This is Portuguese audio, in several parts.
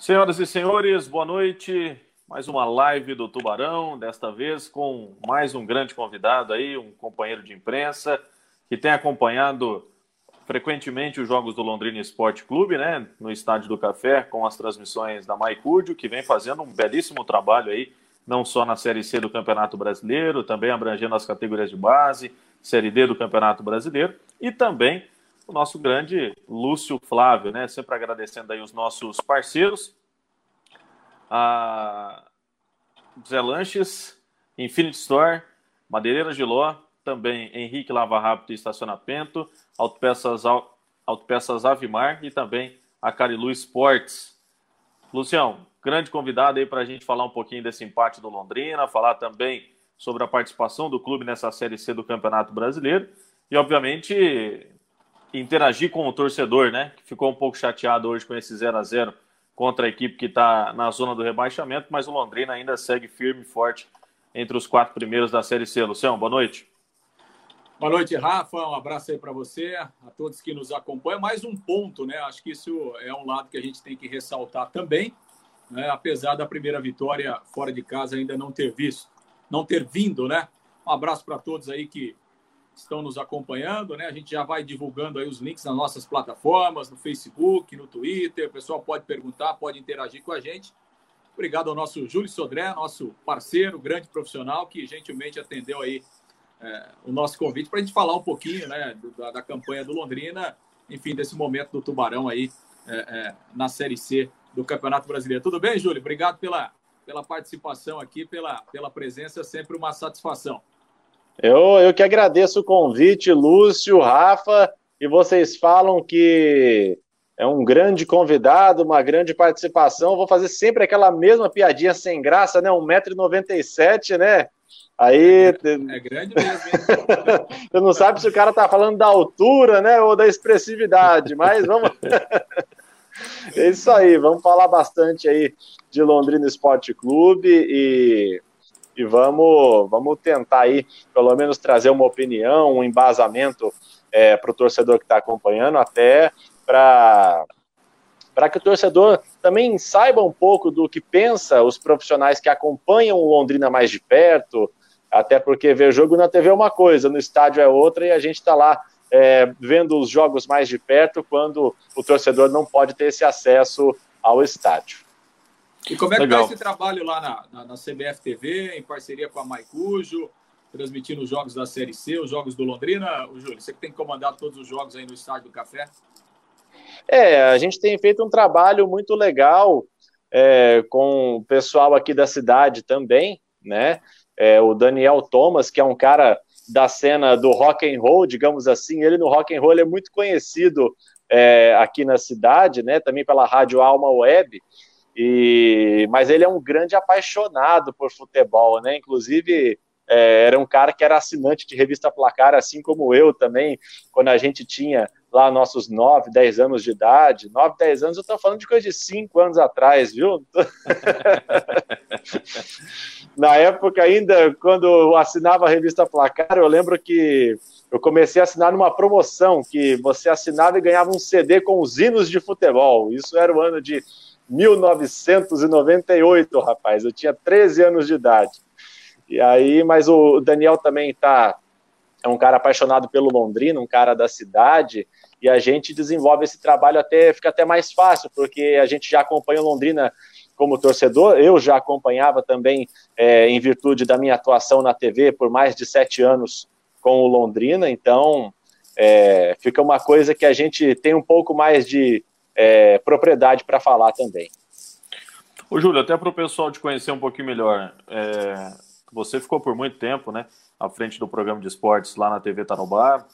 Senhoras e senhores, boa noite. Mais uma live do Tubarão, desta vez com mais um grande convidado aí, um companheiro de imprensa que tem acompanhado frequentemente os jogos do Londrina Esporte Clube, né, no Estádio do Café, com as transmissões da Maicúdio, que vem fazendo um belíssimo trabalho aí, não só na Série C do Campeonato Brasileiro, também abrangendo as categorias de base, Série D do Campeonato Brasileiro, e também o nosso grande Lúcio Flávio, né? Sempre agradecendo aí os nossos parceiros, a Zé Lanches, Infinity Store, Madeireira Giló, também Henrique Lava Rápido e Estacionamento, Autopeças, Autopeças Avimar e também a Carilu Sports. Lucião, grande convidado aí para a gente falar um pouquinho desse empate do Londrina, falar também sobre a participação do clube nessa Série C do Campeonato Brasileiro e, obviamente, interagir com o torcedor, né? Que ficou um pouco chateado hoje com esse 0 a 0 contra a equipe que está na zona do rebaixamento, mas o Londrina ainda segue firme e forte entre os quatro primeiros da Série C. Luciano, boa noite. Boa noite, Rafa. Um abraço aí para você, a todos que nos acompanham. Mais um ponto, né? Acho que isso é um lado que a gente tem que ressaltar também, né? apesar da primeira vitória fora de casa ainda não ter visto, não ter vindo, né? Um abraço para todos aí que estão nos acompanhando, né? A gente já vai divulgando aí os links nas nossas plataformas, no Facebook, no Twitter. O pessoal pode perguntar, pode interagir com a gente. Obrigado ao nosso Júlio Sodré, nosso parceiro, grande profissional, que gentilmente atendeu aí é, o nosso convite para a gente falar um pouquinho, né, da, da, campanha do Londrina, enfim, desse momento do Tubarão aí é, é, na Série C do Campeonato Brasileiro. Tudo bem, Júlio? Obrigado pela, pela participação aqui, pela, pela presença, sempre uma satisfação. Eu, eu que agradeço o convite, Lúcio, Rafa, e vocês falam que é um grande convidado, uma grande participação. Vou fazer sempre aquela mesma piadinha sem graça, né? 1,97m, né? Aí. É, é grande mesmo? Você não sabe se o cara tá falando da altura, né? Ou da expressividade, mas vamos. é isso aí, vamos falar bastante aí de Londrina Esporte Clube e e vamos, vamos tentar aí, pelo menos, trazer uma opinião, um embasamento é, para o torcedor que está acompanhando, até para para que o torcedor também saiba um pouco do que pensa os profissionais que acompanham o Londrina mais de perto, até porque ver jogo na TV é uma coisa, no estádio é outra, e a gente está lá é, vendo os jogos mais de perto quando o torcedor não pode ter esse acesso ao estádio. E como é que está esse trabalho lá na, na, na, CBF TV, em parceria com a Maicujo, transmitindo os jogos da Série C, os jogos do Londrina? O Júlio, você que tem comandado todos os jogos aí no Estádio do Café? É, a gente tem feito um trabalho muito legal é, com o pessoal aqui da cidade também, né? É, o Daniel Thomas, que é um cara da cena do rock and roll, digamos assim, ele no rock and roll é muito conhecido é, aqui na cidade, né? Também pela Rádio Alma Web. E, mas ele é um grande apaixonado por futebol, né? Inclusive, é, era um cara que era assinante de revista Placar, assim como eu também, quando a gente tinha lá nossos 9, 10 anos de idade. 9, 10 anos, eu estou falando de coisa de 5 anos atrás, viu? Na época, ainda, quando eu assinava a revista Placar, eu lembro que eu comecei a assinar numa promoção que você assinava e ganhava um CD com os hinos de futebol. Isso era o ano de 1998, rapaz. Eu tinha 13 anos de idade. E aí, mas o Daniel também tá é um cara apaixonado pelo Londrina, um cara da cidade, e a gente desenvolve esse trabalho até fica até mais fácil, porque a gente já acompanha o Londrina como torcedor, eu já acompanhava também é, em virtude da minha atuação na TV por mais de sete anos com o Londrina, então é, fica uma coisa que a gente tem um pouco mais de é, propriedade para falar também. Ô, Júlio, até para o pessoal te conhecer um pouquinho melhor, é, você ficou por muito tempo né, à frente do programa de esportes lá na TV Tarobá,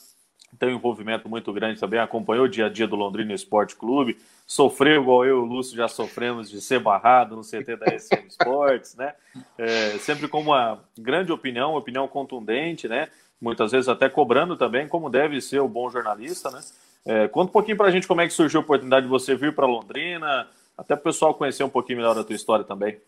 tem um envolvimento muito grande também, acompanhou o dia a dia do Londrina Esporte Clube, sofreu igual eu e o Lúcio já sofremos de ser barrado no CT da SM Esportes, né? É, sempre com uma grande opinião, opinião contundente, né? Muitas vezes até cobrando também, como deve ser o bom jornalista, né? É, conta um pouquinho para a gente como é que surgiu a oportunidade de você vir para Londrina, até para o pessoal conhecer um pouquinho melhor a tua história também.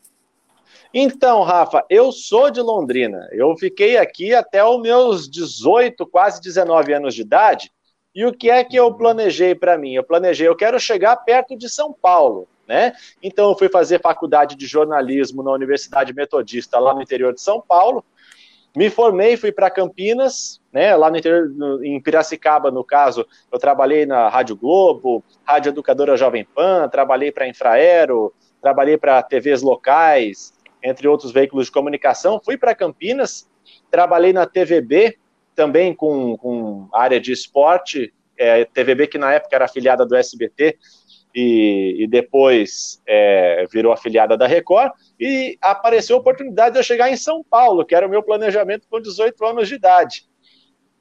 Então, Rafa, eu sou de Londrina. Eu fiquei aqui até os meus 18, quase 19 anos de idade. E o que é que eu planejei para mim? Eu planejei, eu quero chegar perto de São Paulo. né? Então eu fui fazer faculdade de jornalismo na Universidade Metodista lá no interior de São Paulo. Me formei, fui para Campinas, né? Lá no interior, no, em Piracicaba, no caso, eu trabalhei na Rádio Globo, Rádio Educadora Jovem Pan, trabalhei para Infraero, trabalhei para TVs locais, entre outros veículos de comunicação. Fui para Campinas, trabalhei na TVB, também com, com área de esporte, é, TVB que na época era afiliada do SBT e, e depois é, virou afiliada da Record, e apareceu a oportunidade de eu chegar em São Paulo, que era o meu planejamento com 18 anos de idade.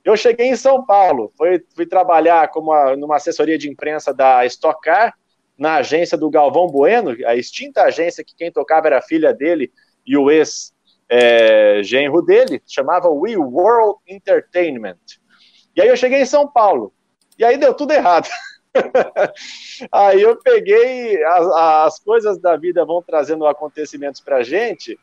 Eu cheguei em São Paulo, fui, fui trabalhar como uma, numa assessoria de imprensa da Stock Car, na agência do Galvão Bueno, a extinta agência que quem tocava era a filha dele e o ex é, dele, chamava We World Entertainment. E aí eu cheguei em São Paulo, e aí deu tudo errado. aí eu peguei, as, as, coisas da vida vão trazendo acontecimentos para gente,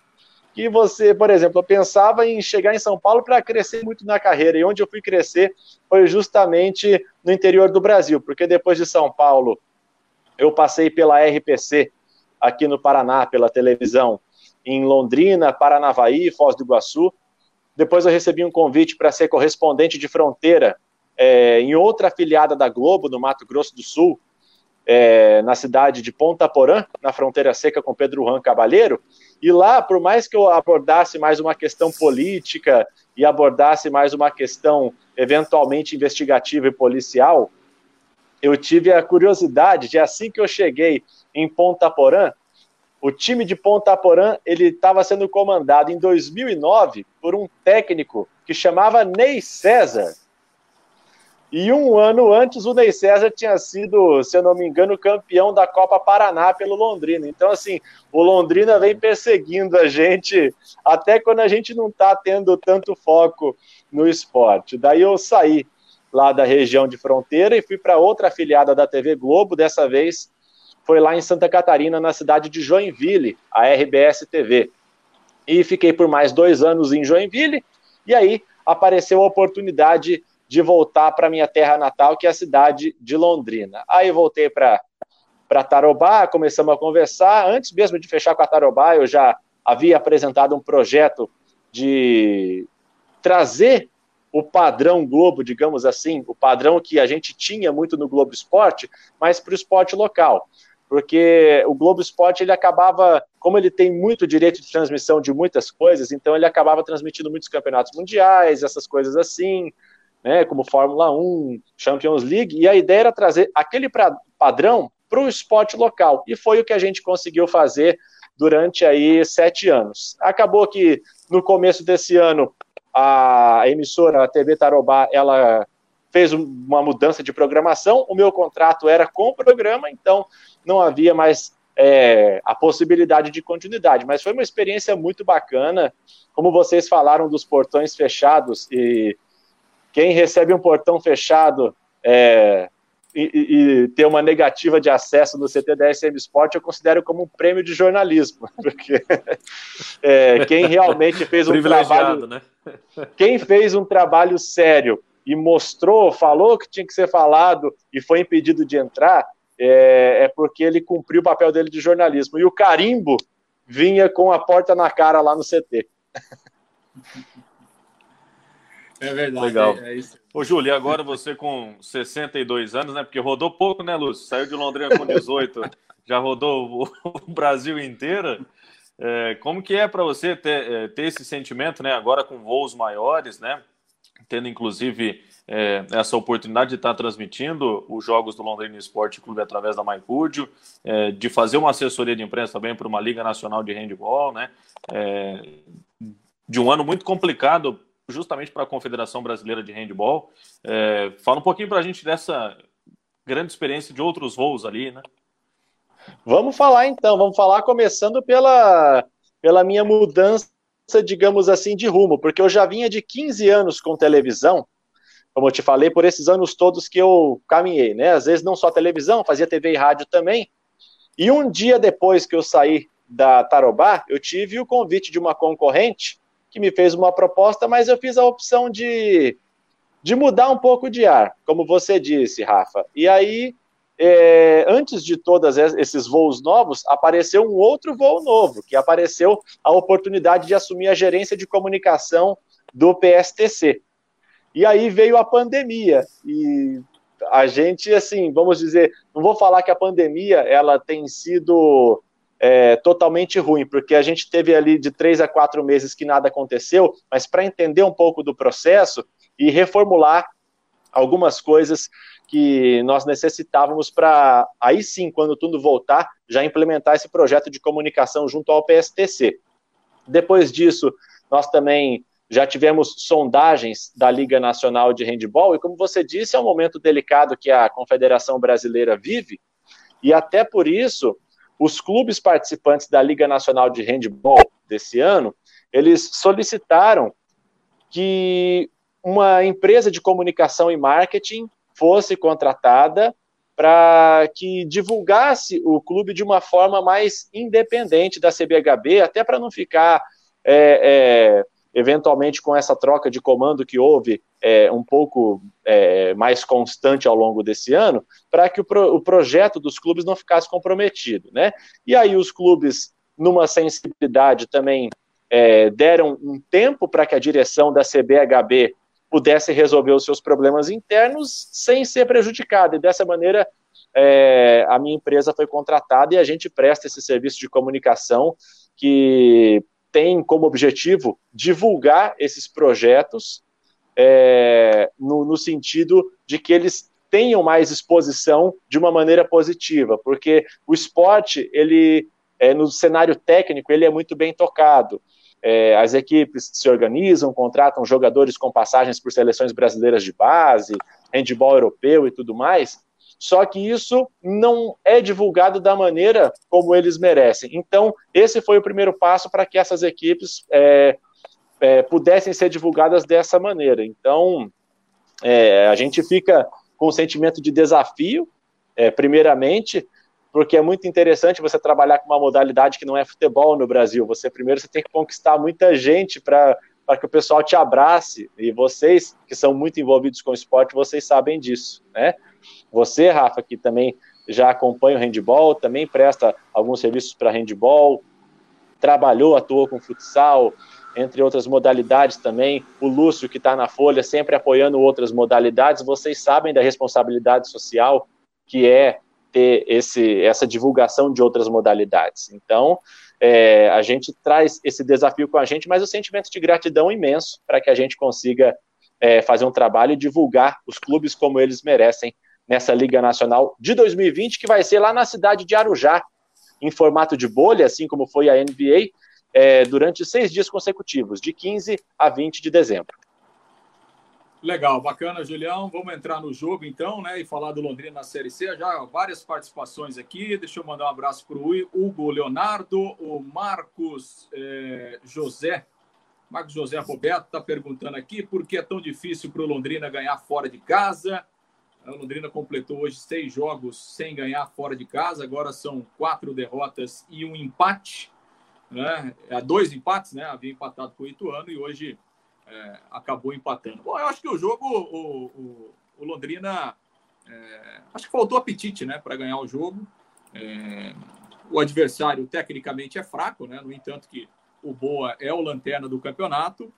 que você, por exemplo, eu pensava em chegar em São Paulo para crescer muito na carreira, e onde eu fui crescer foi justamente no interior do Brasil, porque depois de São Paulo, eu passei pela RPC, aqui no Paraná, pela televisão, em Londrina, Paranavaí, Foz do Iguaçu. Depois eu recebi um convite para ser correspondente de fronteira é, em outra afiliada da Globo, no Mato Grosso do Sul, é, na cidade de Ponta Porã, na fronteira seca com Pedro Juan Cabalheiro. E lá, por mais que eu abordasse mais uma questão política e abordasse mais uma questão eventualmente investigativa e policial, eu tive a curiosidade de assim que eu cheguei em Ponta Porã, o time de Ponta Porã ele estava sendo comandado em 2009 por um técnico que chamava Ney César. E um ano antes, o Ney César tinha sido, se eu não me engano, campeão da Copa Paraná pelo Londrina. Então, assim, o Londrina vem perseguindo a gente até quando a gente não está tendo tanto foco no esporte. Daí eu saí lá da região de fronteira e fui para outra afiliada da TV Globo, dessa vez foi lá em Santa Catarina, na cidade de Joinville, a RBS TV. E fiquei por mais dois anos em Joinville, e aí apareceu a oportunidade de voltar para minha terra natal, que é a cidade de Londrina. Aí voltei para Tarobá, começamos a conversar. Antes mesmo de fechar com a Tarobá, eu já havia apresentado um projeto de trazer o padrão Globo, digamos assim, o padrão que a gente tinha muito no Globo Esporte, mas para o esporte local porque o Globo Esporte ele acabava, como ele tem muito direito de transmissão de muitas coisas, então ele acabava transmitindo muitos campeonatos mundiais, essas coisas assim, né, como Fórmula 1, Champions League, e a ideia era trazer aquele pra, padrão para o esporte local, e foi o que a gente conseguiu fazer durante aí sete anos. Acabou que no começo desse ano a emissora a TV Tarobá ela fez uma mudança de programação, o meu contrato era com o programa, então não havia mais é, a possibilidade de continuidade. Mas foi uma experiência muito bacana, como vocês falaram dos portões fechados, e quem recebe um portão fechado é, e, e, ter uma negativa de acesso no CT da SM Sport, eu considero como um prêmio de jornalismo, porque é, quem realmente fez um trabalho, né? quem fez um trabalho sério e mostrou, falou que tinha que ser falado e foi impedido de entrar, é, é porque ele cumpriu o papel dele de jornalismo. E o carimbo vinha com a porta na cara lá no CT. É verdade. Legal. É, é isso. Ô, Júlio, e agora você com 62 anos, né? Porque rodou pouco, né, Lúcio? Saiu de Londrina com 18, já rodou o, Brasil inteiro. É, como que é para você ter, é, ter esse sentimento, né? Agora com voos maiores, né? Tendo inclusive é, essa oportunidade de estar transmitindo os jogos do Londrina Esporte Clube através da MyCúdio, é, de fazer uma assessoria de imprensa também para uma Liga Nacional de Handball, né? É, de um ano muito complicado justamente para a Confederação Brasileira de Handball. É, fala um pouquinho para a gente dessa grande experiência de outros voos ali, né? Vamos falar então, vamos falar começando pela, pela minha mudança, digamos assim, de rumo, porque eu já vinha de 15 anos com televisão, como eu te falei, por esses anos todos que eu caminhei, né? Às vezes não só televisão, fazia TV e rádio também. E um dia depois que eu saí da Tarobá, eu tive o convite de uma concorrente que me fez uma proposta, mas eu fiz a opção de, de mudar um pouco de ar, como você disse, Rafa. E aí é, antes de todos esses voos novos, apareceu um outro voo novo, que apareceu a oportunidade de assumir a gerência de comunicação do PSTC. E aí veio a pandemia e a gente, assim, vamos dizer, não vou falar que a pandemia ela tem sido é, totalmente ruim, porque a gente teve ali de três a quatro meses que nada aconteceu, mas para entender um pouco do processo e reformular algumas coisas que nós necessitávamos para, aí sim, quando tudo voltar, já implementar esse projeto de comunicação junto ao PSTC. Depois disso, nós também já tivemos sondagens da Liga Nacional de Handball, e como você disse, é um momento delicado que a Confederação Brasileira vive, e até por isso, os clubes participantes da Liga Nacional de Handball desse ano, eles solicitaram que uma empresa de comunicação e marketing fosse contratada para que divulgasse o clube de uma forma mais independente da CBHB, até para não ficar é, é, eventualmente com essa troca de comando que houve é, um pouco é, mais constante ao longo desse ano, para que o, pro, o, projeto dos clubes não ficasse comprometido, né? E aí os clubes, numa sensibilidade também, é, deram um tempo para que a direção da CBHB pudesse resolver os seus problemas internos sem ser prejudicada, e dessa maneira é, a minha empresa foi contratada e a gente presta esse serviço de comunicação que tem como objetivo divulgar esses projetos é, no, no sentido de que eles tenham mais exposição de uma maneira positiva, porque o esporte, ele, é, no cenário técnico, ele é muito bem tocado. É, as equipes se organizam, contratam jogadores com passagens por seleções brasileiras de base, handball europeu e tudo mais, só que isso não é divulgado da maneira como eles merecem. Então, esse foi o primeiro passo para que essas equipes é, é, pudessem ser divulgadas dessa maneira. Então, é, a gente fica com um sentimento de desafio, é, primeiramente, porque é muito interessante você trabalhar com uma modalidade que não é futebol no Brasil. Você primeiro você tem que conquistar muita gente para para que o pessoal te abrace. E vocês, que são muito envolvidos com o esporte, vocês sabem disso, né? Você, Rafa, que também já acompanha o handball, também presta alguns serviços para handball, trabalhou, atuou com futsal, entre outras modalidades também. O Lúcio, que está na Folha, sempre apoiando outras modalidades. Vocês sabem da responsabilidade social que é ter esse, essa divulgação de outras modalidades. Então, é, a gente traz esse desafio com a gente, mas o sentimento de gratidão imenso para que a gente consiga é, fazer um trabalho e divulgar os clubes como eles merecem nessa Liga Nacional de 2020, que vai ser lá na cidade de Arujá, em formato de bolha, assim como foi a NBA, é, durante seis dias consecutivos, de 15 a 20 de dezembro. Legal, bacana, Julião. Vamos entrar no jogo então, né? E falar do Londrina na Série C. Já várias participações aqui. Deixa eu mandar um abraço para o Hugo Leonardo, o Marcos é, José. Marcos José Roberto está perguntando aqui por que é tão difícil para o Londrina ganhar fora de casa. A Londrina completou hoje seis jogos sem ganhar fora de casa, agora são quatro derrotas e um empate. Né? É, dois empates, né? Havia empatado com o Ituano e hoje é, acabou empatando. Bom, eu acho que o jogo, o, o, o Londrina, é, acho que faltou apetite né, para ganhar o jogo. É, o adversário tecnicamente é fraco, né? no entanto que o Boa é o lanterna do campeonato.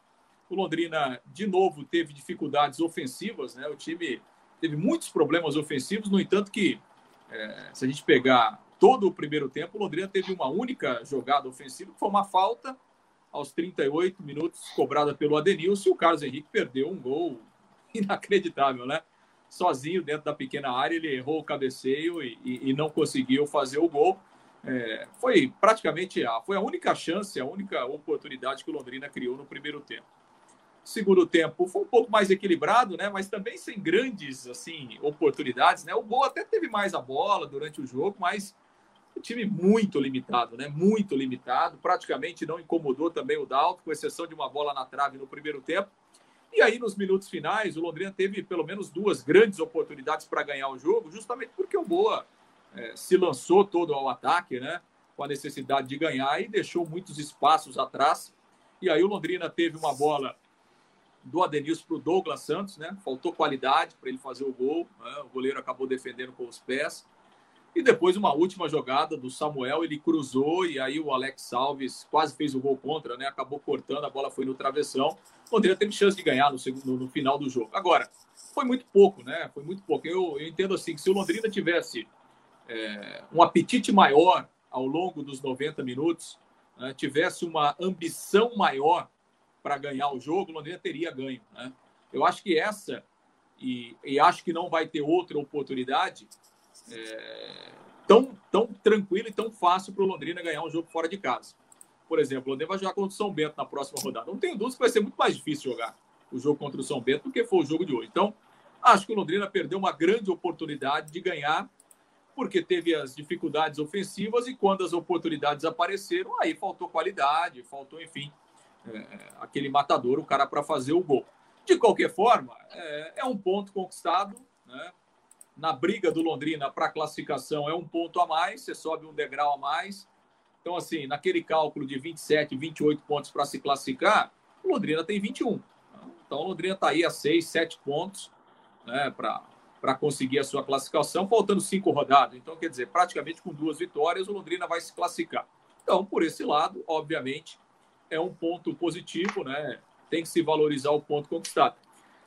O Londrina, de novo, teve dificuldades ofensivas, né? O time teve muitos problemas ofensivos, no entanto que é, se a gente pegar todo o primeiro tempo, o Londrina teve uma única jogada ofensiva, que foi uma falta aos 38 minutos, cobrada pelo Adenilson, e o Carlos Henrique perdeu um gol inacreditável, né? Sozinho dentro da pequena área, ele errou o cabeceio e, e, e não conseguiu fazer o gol. É, foi praticamente a, foi a única chance, a única oportunidade que o Londrina criou no primeiro tempo segundo tempo foi um pouco mais equilibrado, né? Mas também sem grandes assim oportunidades, né? O Boa até teve mais a bola durante o jogo, mas o time muito limitado, né? Muito limitado, praticamente não incomodou também o Dalton, com exceção de uma bola na trave no primeiro tempo. E aí nos minutos finais, o Londrina teve pelo menos duas grandes oportunidades para ganhar o jogo, justamente porque o Boa é, se lançou todo ao ataque, né? Com a necessidade de ganhar e deixou muitos espaços atrás. E aí o Londrina teve uma bola do Adenilson para o Douglas Santos, né? Faltou qualidade para ele fazer o gol. Né? O goleiro acabou defendendo com os pés. E depois uma última jogada do Samuel, ele cruzou e aí o Alex Salves quase fez o gol contra, né? Acabou cortando, a bola foi no travessão. Londrina teve chance de ganhar no, segundo, no final do jogo. Agora, foi muito pouco, né? Foi muito pouco. Eu, eu entendo assim que se o Londrina tivesse é, um apetite maior ao longo dos 90 minutos, né? tivesse uma ambição maior para ganhar o jogo, o Londrina teria ganho. Né? Eu acho que essa, e, e acho que não vai ter outra oportunidade, é, tão, tão tranquilo e tão fácil para o Londrina ganhar um jogo fora de casa. Por exemplo, o Londrina vai jogar contra o São Bento na próxima rodada. Não tenho dúvida que vai ser muito mais difícil jogar o jogo contra o São Bento do que foi o jogo de hoje. Então, acho que o Londrina perdeu uma grande oportunidade de ganhar, porque teve as dificuldades ofensivas e quando as oportunidades apareceram, aí faltou qualidade, faltou, enfim, é, aquele matador, o cara para fazer o gol. De qualquer forma, é, é um ponto conquistado, né? Na briga do Londrina para classificação é um ponto a mais, você sobe um degrau a mais. Então, assim, naquele cálculo de 27, 28 pontos para se classificar, o Londrina tem 21. Então, o Londrina está aí a 6, 7 pontos né, para conseguir a sua classificação, faltando cinco rodadas. Então, quer dizer, praticamente com duas vitórias, o Londrina vai se classificar. Então, por esse lado, obviamente, é um ponto positivo, né? Tem que se valorizar o ponto conquistado.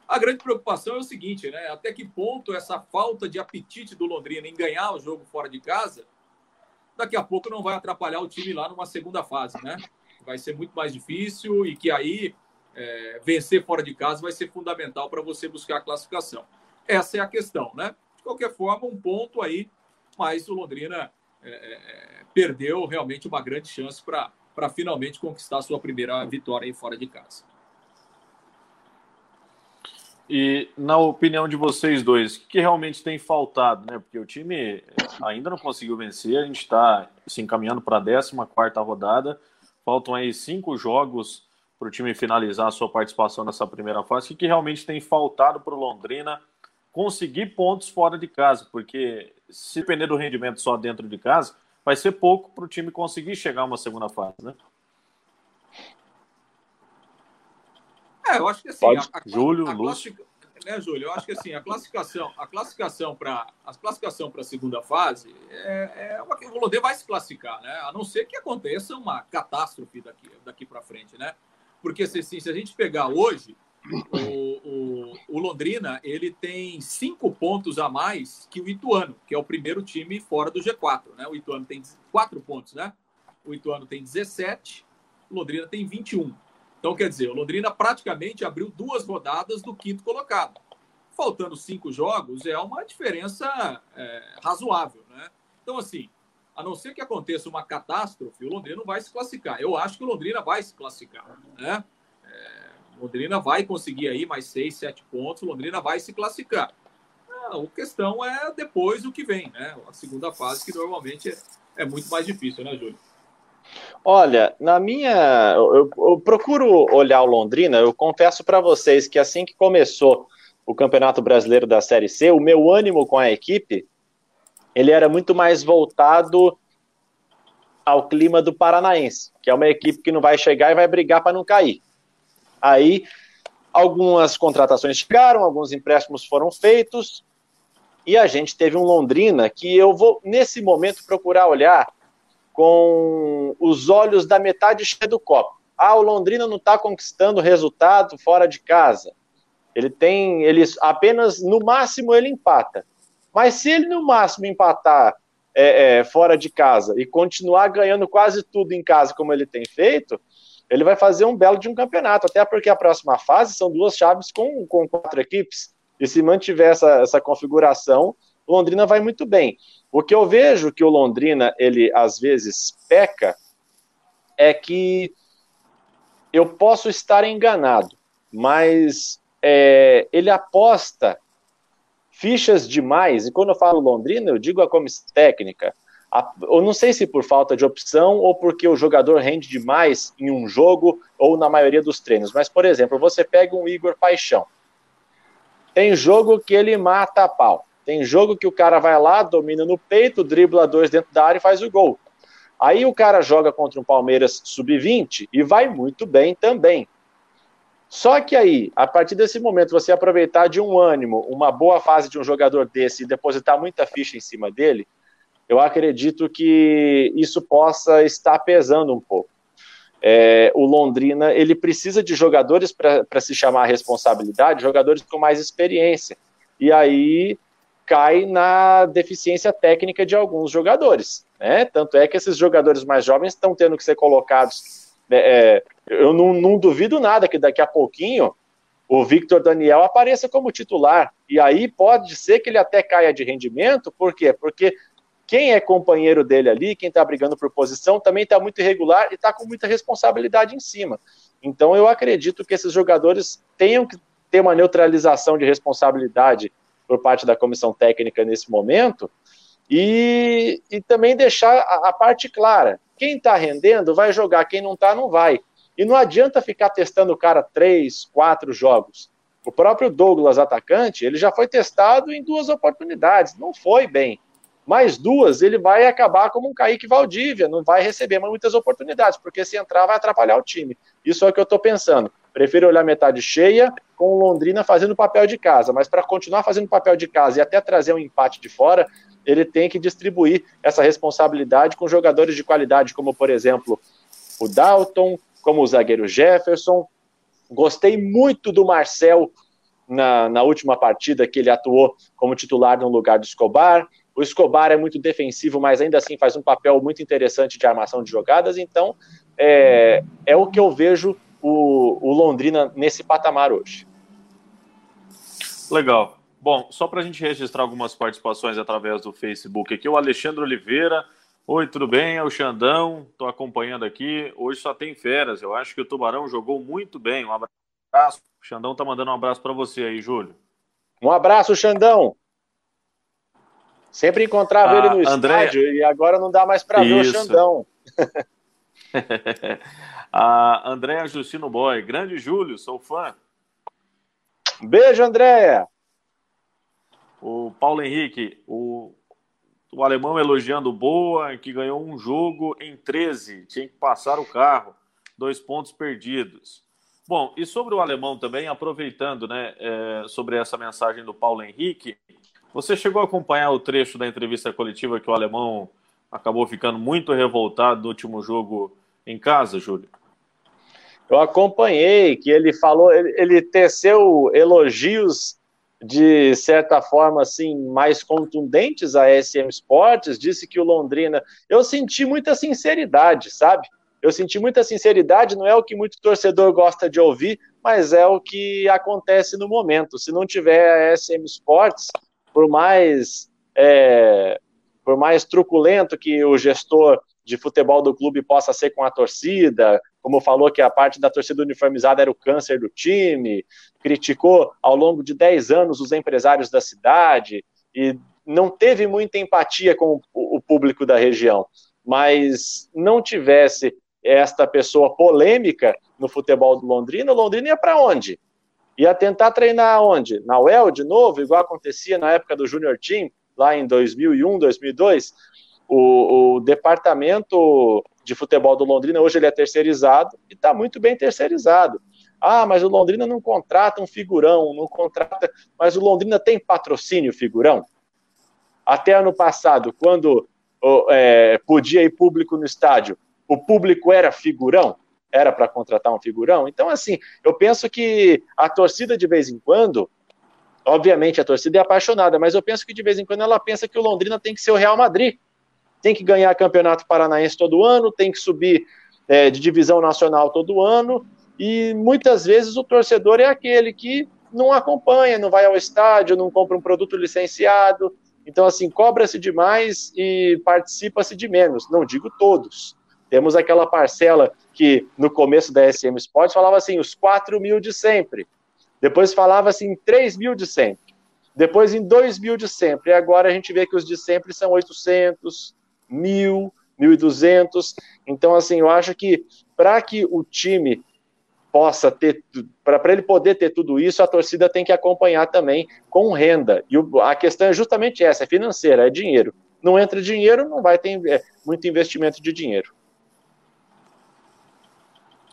A grande preocupação é o seguinte, né? Até que ponto essa falta de apetite do Londrina em ganhar o jogo fora de casa, daqui a pouco não vai atrapalhar o time lá numa segunda fase, né? Vai ser muito mais difícil e que aí é, vencer fora de casa vai ser fundamental para você buscar a classificação. Essa é a questão, né? De qualquer forma, um ponto aí, mas o Londrina é, é, perdeu realmente uma grande chance para finalmente conquistar sua primeira vitória aí fora de casa. E na opinião de vocês dois, o que realmente tem faltado, né? Porque o time ainda não conseguiu vencer, a gente está se encaminhando para a 14 rodada, faltam aí cinco jogos para o time finalizar a sua participação nessa primeira fase. O que realmente tem faltado para o Londrina conseguir pontos fora de casa? Porque se depender do rendimento só dentro de casa, vai ser pouco para o time conseguir chegar a uma segunda fase, né? É, eu acho que assim. Pode. A, a, Júlio, a Lúcio. Né, Júlio? Eu acho que assim, a classificação, a classificação para a classificação para a segunda fase, é, é uma, o Londrina vai se classificar, né? A não ser que aconteça uma catástrofe daqui, daqui para frente, né? Porque se, assim, se a gente pegar hoje, o, o, o, Londrina ele tem cinco pontos a mais que o Ituano, que é o primeiro time fora do G4. Né? O Ituano tem quatro pontos, né? O Ituano tem 17, o Londrina tem 21. Então, quer dizer, o Londrina praticamente abriu duas rodadas do quinto colocado. Faltando cinco jogos, é uma diferença é, razoável, né? Então, assim, a não ser que aconteça uma catástrofe, o Londrina não vai se classificar. Eu acho que o Londrina vai se classificar, né? É, Londrina vai conseguir aí mais seis, sete pontos, o Londrina vai se classificar. A questão é depois o que vem, né? A segunda fase, que normalmente é, é muito mais difícil, né, Júlio? Olha, na minha. Eu, eu procuro olhar o Londrina, eu confesso para vocês que assim que começou o Campeonato Brasileiro da Série C, o meu ânimo com a equipe ele era muito mais voltado ao clima do Paranaense, que é uma equipe que não vai chegar e vai brigar para não cair. Aí, algumas contratações chegaram, alguns empréstimos foram feitos, e a gente teve um Londrina que eu vou, nesse momento, procurar olhar com os olhos da metade cheia do copo. Ah, o Londrina não está conquistando resultado fora de casa. Ele tem, ele apenas no máximo ele empata. Mas se ele no máximo empatar é, é, fora de casa e continuar ganhando quase tudo em casa como ele tem feito, ele vai fazer um belo de um campeonato. Até porque a próxima fase são duas chaves com, com quatro equipes. E se mantiver essa, essa configuração, Londrina vai muito bem. O que eu vejo que o Londrina, ele às vezes peca, é que eu posso estar enganado, mas é, ele aposta fichas demais, e quando eu falo Londrina, eu digo a comissão técnica. A, eu não sei se por falta de opção ou porque o jogador rende demais em um jogo ou na maioria dos treinos, mas, por exemplo, você pega um Igor Paixão. Tem jogo que ele mata a pau. Tem jogo que o cara vai lá, domina no peito, dribla dois dentro da área e faz o gol. Aí o cara joga contra um Palmeiras sub-20 e vai muito bem também. Só que aí, a partir desse momento, você aproveitar de um ânimo, uma boa fase de um jogador desse e depositar muita ficha em cima dele, eu acredito que isso possa estar pesando um pouco. É, o Londrina ele precisa de jogadores para se chamar a responsabilidade, jogadores com mais experiência. E aí cai na deficiência técnica de alguns jogadores. Né? Tanto é que esses jogadores mais jovens estão tendo que ser colocados. Né, é, eu não, não duvido nada que daqui a pouquinho o Victor Daniel apareça como titular. E aí pode ser que ele até caia de rendimento, por quê? Porque quem é companheiro dele ali, quem está brigando por posição, também está muito irregular e está com muita responsabilidade em cima. Então eu acredito que esses jogadores tenham que ter uma neutralização de responsabilidade por parte da comissão técnica nesse momento e, e também deixar a, a parte clara. Quem está rendendo vai jogar, quem não está, não vai. E não adianta ficar testando o cara três, quatro jogos. O próprio Douglas, atacante, ele já foi testado em duas oportunidades, não foi bem mais duas, ele vai acabar como um Kaique Valdívia, não vai receber muitas oportunidades, porque se entrar vai atrapalhar o time. Isso é o que eu estou pensando. Prefiro olhar metade cheia, com o Londrina fazendo papel de casa, mas para continuar fazendo papel de casa e até trazer um empate de fora, ele tem que distribuir essa responsabilidade com jogadores de qualidade, como por exemplo o Dalton, como o zagueiro Jefferson. Gostei muito do Marcel na, na última partida que ele atuou como titular no lugar do Escobar. O Escobar é muito defensivo, mas ainda assim faz um papel muito interessante de armação de jogadas. Então, é, é o que eu vejo o, o Londrina nesse patamar hoje. Legal. Bom, só para a gente registrar algumas participações através do Facebook aqui, o Alexandre Oliveira. Oi, tudo bem? É o Xandão, estou acompanhando aqui. Hoje só tem férias. Eu acho que o Tubarão jogou muito bem. Um abraço. O Xandão tá mandando um abraço para você aí, Júlio. Um abraço, Xandão. Sempre encontrava ele no André... estádio e agora não dá mais para ver o Xandão. a Andréa Justino Boy, grande Júlio, sou fã. Beijo, Andréa. O Paulo Henrique, o, o alemão elogiando Boa, que ganhou um jogo em 13, tinha que passar o carro, dois pontos perdidos. Bom, e sobre o alemão também, aproveitando né, é, sobre essa mensagem do Paulo Henrique, você chegou a acompanhar o trecho da entrevista coletiva que o alemão acabou ficando muito revoltado no último jogo em casa, Júlio? Eu acompanhei que ele falou, ele, ele teceu elogios de certa forma assim mais contundentes a SM Sports, disse que o Londrina, eu senti muita sinceridade, sabe? Eu senti muita sinceridade, não é o que muito torcedor gosta de ouvir, mas é o que acontece no momento. Se não tiver a SM Sports, por mais é, por mais truculento que o gestor de futebol do clube possa ser com a torcida, como falou que a parte da torcida uniformizada era o câncer do time, criticou ao longo de 10 anos os empresários da cidade e não teve muita empatia com o público da região, mas não tivesse esta pessoa polêmica no futebol do Londrina, o Londrina ia para onde? Ia tentar treinar onde? Na UEL de novo, igual acontecia na época do Junior Team, lá em 2001, 2002. O, o departamento de futebol do Londrina hoje ele é terceirizado e está muito bem terceirizado. Ah, mas o Londrina não contrata um figurão, não contrata. Mas o Londrina tem patrocínio figurão? Até ano passado, quando é, podia ir público no estádio, o público era figurão? era para contratar um figurão. Então, assim, eu penso que a torcida de vez em quando, obviamente a torcida é apaixonada, mas eu penso que de vez em quando ela pensa que o Londrina tem que ser o Real Madrid. Tem que ganhar campeonato paranaense todo ano, tem que subir é, de divisão nacional todo ano, e muitas vezes o torcedor é aquele que não acompanha, não vai ao estádio, não compra um produto licenciado. Então, assim, cobra-se demais e participa-se de menos. Não digo todos, temos aquela parcela que no começo da SM Sports falava assim, os 4 mil de sempre. Depois falava assim, 3 mil de sempre. Depois em 2 mil de sempre. E agora a gente vê que os de sempre são 800, 1.000, 1.200. Então, assim, eu acho que para que o time possa ter, para ele poder ter tudo isso, a torcida tem que acompanhar também com renda. E o, a questão é justamente essa, é financeira, é dinheiro. Não entra dinheiro, não vai ter é, muito investimento de dinheiro.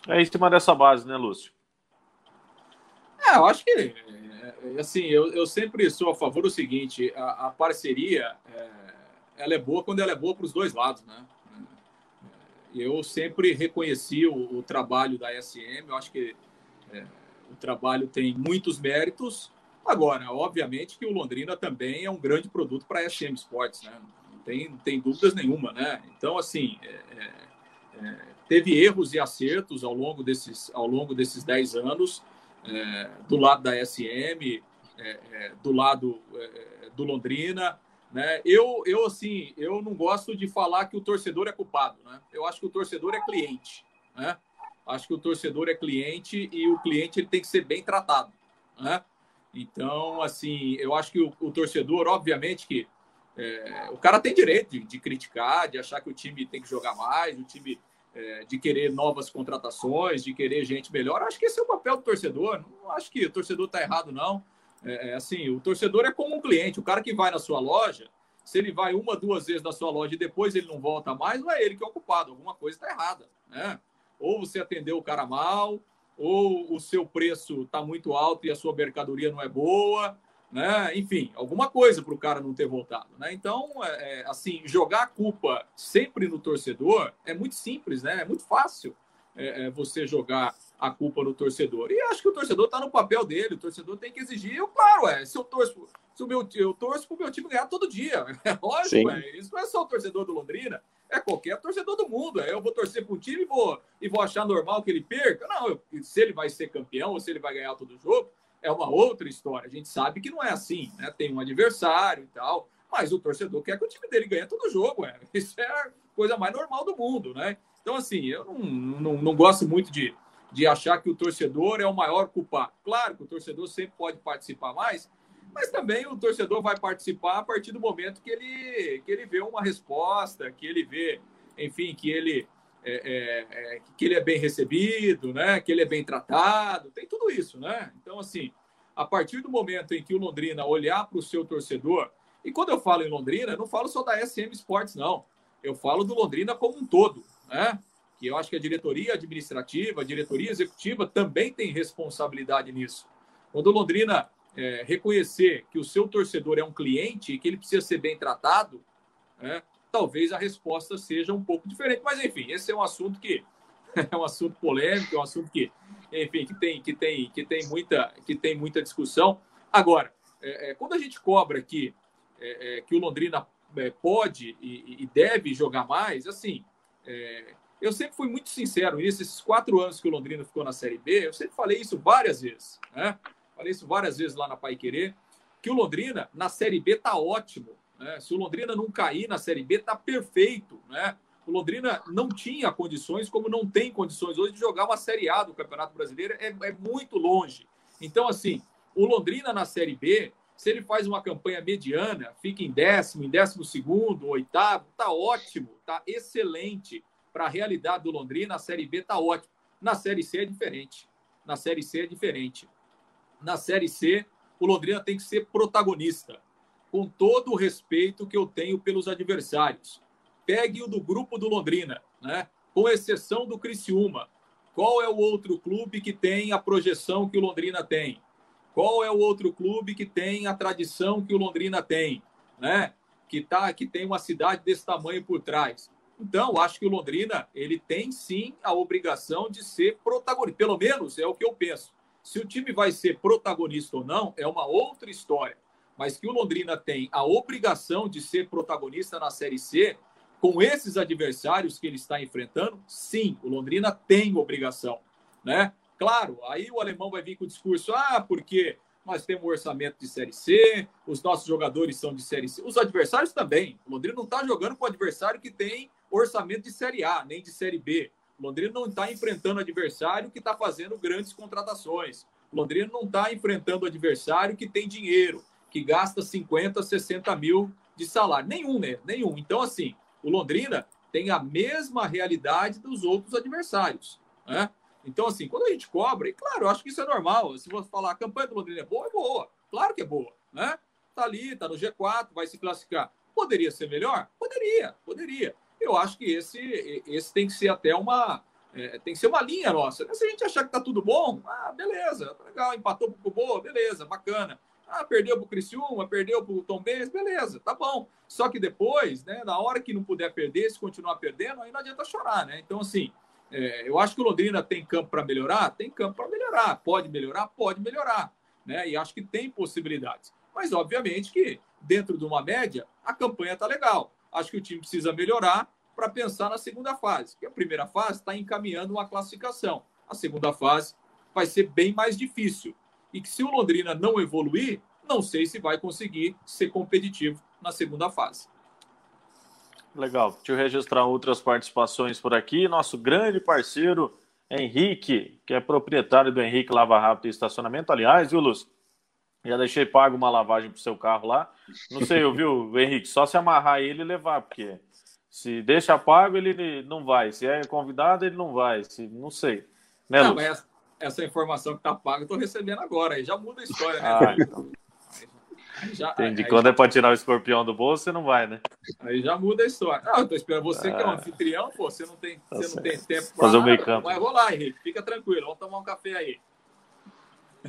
É em cima dessa base, né, Lúcio? É, eu acho que, é, assim, eu, eu sempre sou a favor do seguinte, a, a parceria, é, ela é boa quando ela é boa para os dois lados, né? Eu sempre reconheci o, o trabalho da SM, eu acho que é, o trabalho tem muitos méritos. Agora, obviamente que o Londrina também é um grande produto para a SM Sports, né? Não tem, não tem dúvidas nenhuma, né? Então, assim, é, é, é teve erros e acertos ao longo desses, ao longo desses 10 anos, é, do lado da SM, é, do lado do Londrina, né? Eu, eu, assim, eu não gosto de falar que o torcedor é culpado. Né? Eu acho que o torcedor é cliente. Né? Acho que o torcedor é cliente e o cliente ele tem que ser bem tratado. Né? Então, assim, eu acho que o, o torcedor, obviamente que é, o cara tem direito de, de, criticar, de achar que o time tem que jogar mais, o time é, de querer novas contratações, de querer gente melhor. Acho que esse é o papel do torcedor. Não acho que o torcedor está errado, não. É, é, assim, o torcedor é como um cliente. O cara que vai na sua loja, se ele vai uma, duas vezes na sua loja e depois ele não volta mais, não é ele que é ocupado. Alguma coisa está errada, né? Ou você atendeu o cara mal, ou o seu preço está muito alto e a sua mercadoria não é boa, né? Enfim, alguma coisa para o cara não ter voltado, né? Então, é, é, assim, jogar a culpa sempre no torcedor é muito simples, né? É muito fácil é, é você jogar a culpa no torcedor. E acho que o torcedor está no papel dele, o torcedor tem que exigir. Eu, claro, é, se eu torço, se o meu, eu torço para o meu time ganhar todo dia. É lógico, é, isso não é só o torcedor do Londrina, é qualquer torcedor do mundo. É, eu vou torcer para um time e vou, e vou achar normal que ele perca. Não, eu, se ele vai ser campeão ou se ele vai ganhar todo o jogo, é uma outra história. A gente sabe que não é assim, né? Tem um adversário e tal, mas o torcedor quer que o time dele ganhe todo jogo. É. Isso é a coisa mais normal do mundo, né? Então, assim, eu não, não, não gosto muito de de achar que o torcedor é o maior culpado. Claro que o torcedor sempre pode participar mais, mas também o torcedor vai participar a partir do momento que ele, que ele vê uma resposta, que ele vê, enfim, que ele é, é, é, que ele é bem recebido, né? que ele é bem tratado, tem tudo isso, né? Então, assim, a partir do momento em que o Londrina olhar para o seu torcedor, e quando eu falo em Londrina, não falo só da SM Sports, não. Eu falo do Londrina como um todo, né? Que eu acho que a diretoria administrativa, a diretoria executiva também tem responsabilidade nisso. Quando o Londrina é, reconhecer que o seu torcedor é um cliente e que ele precisa ser bem tratado, né, talvez a resposta seja um pouco diferente. Mas, enfim, esse é um assunto que é um assunto polêmico, é um assunto que, enfim, que tem, que tem, que tem, muita, que tem muita discussão. Agora, é, é, quando a gente cobra que, é, é, que o Londrina pode e, e, deve jogar mais, assim, eu sempre fui muito sincero nisso, esses quatro anos que o Londrina ficou na Série B, eu sempre falei isso várias vezes, né? Falei isso várias vezes lá na Pai Querer, que o Londrina na Série B tá ótimo, né? Se o Londrina não cair na Série B, tá perfeito, né? O Londrina não tinha condições, como não tem condições hoje, de jogar uma Série A do Campeonato Brasileiro, é, é muito longe. Então, assim, o Londrina na Série B, se ele faz uma campanha mediana, fica em décimo, em décimo segundo, oitavo, tá ótimo, tá excelente para a realidade do Londrina, a Série B está ótima. Na Série C é diferente. Na Série C é diferente. Na Série C, o Londrina tem que ser protagonista, com todo o respeito que eu tenho pelos adversários. Pegue o do grupo do Londrina, né? com exceção do Criciúma. Qual é o outro clube que tem a projeção que o Londrina tem? Qual é o outro clube que tem a tradição que o Londrina tem? Né? Que, tá, que tem uma cidade desse tamanho por trás. Então, acho que o Londrina ele tem sim a obrigação de ser protagonista. Pelo menos é o que eu penso. Se o time vai ser protagonista ou não é uma outra história. Mas que o Londrina tem a obrigação de ser protagonista na Série C com esses adversários que ele está enfrentando, sim, o Londrina tem obrigação, né? Claro, aí o alemão vai vir com o discurso: ah, porque nós temos um orçamento de Série C, os nossos jogadores são de Série C, os adversários também. O Londrina não está jogando com o adversário que tem orçamento de Série A, nem de Série B. Londrina não está enfrentando adversário que está fazendo grandes contratações. Londrina não está enfrentando adversário que tem dinheiro, que gasta 50, 60 mil de salário. Nenhum, né? Nenhum. Então, assim, o Londrina tem a mesma realidade dos outros adversários. Né? Então, assim, quando a gente cobra, e claro, eu acho que isso é normal. Se você falar a campanha do Londrina é boa, é boa. Claro que é boa, né? Tá ali, tá no G4, vai se classificar. Poderia ser melhor? Poderia, poderia eu acho que esse, esse tem que ser até uma, É, tem que ser uma linha nossa. Se a gente achar que tá tudo bom, ah, beleza, tá legal, empatou pro Cubo, beleza, bacana. Ah, perdeu pro Criciúma, perdeu pro Tom Benz, beleza, tá bom. Só que depois, né, na hora que não puder perder, se continuar perdendo, aí não adianta chorar, né? Então, assim, é, eu acho que o Londrina tem campo para melhorar? Tem campo para melhorar. Pode melhorar? Pode melhorar. Né? E acho que tem possibilidades. Mas, obviamente, que dentro de uma média, a campanha está legal. Acho que o time precisa melhorar para pensar na segunda fase. Porque a primeira fase está encaminhando uma classificação. A segunda fase vai ser bem mais difícil. E que se o Londrina não evoluir, não sei se vai conseguir ser competitivo na segunda fase. Legal. Deixa eu registrar outras participações por aqui. Nosso grande parceiro Henrique, que é proprietário do Henrique Lava Rápido e Estacionamento. Aliás, viu, Lúcio? Já deixei pago uma lavagem pro seu carro lá. Não sei, eu viu, Henrique? Só se amarrar ele e levar, porque se deixa pago, ele não vai. Se é convidado, ele não vai. Se, não sei. Né, não, mas essa, essa, informação que tá paga, eu tô recebendo agora. Aí já muda a história, né? Ah, então. Aí já, Entendi. Aí, Quando é para tirar o escorpião do bolso, você não vai, né? Aí já muda a história. Não, eu tô esperando você que é um ah. anfitrião, pô, você não tem, tá você não tem tempo para fazer o meio campo. Mas vou lá, Henrique, fica tranquilo, vamos tomar um café aí.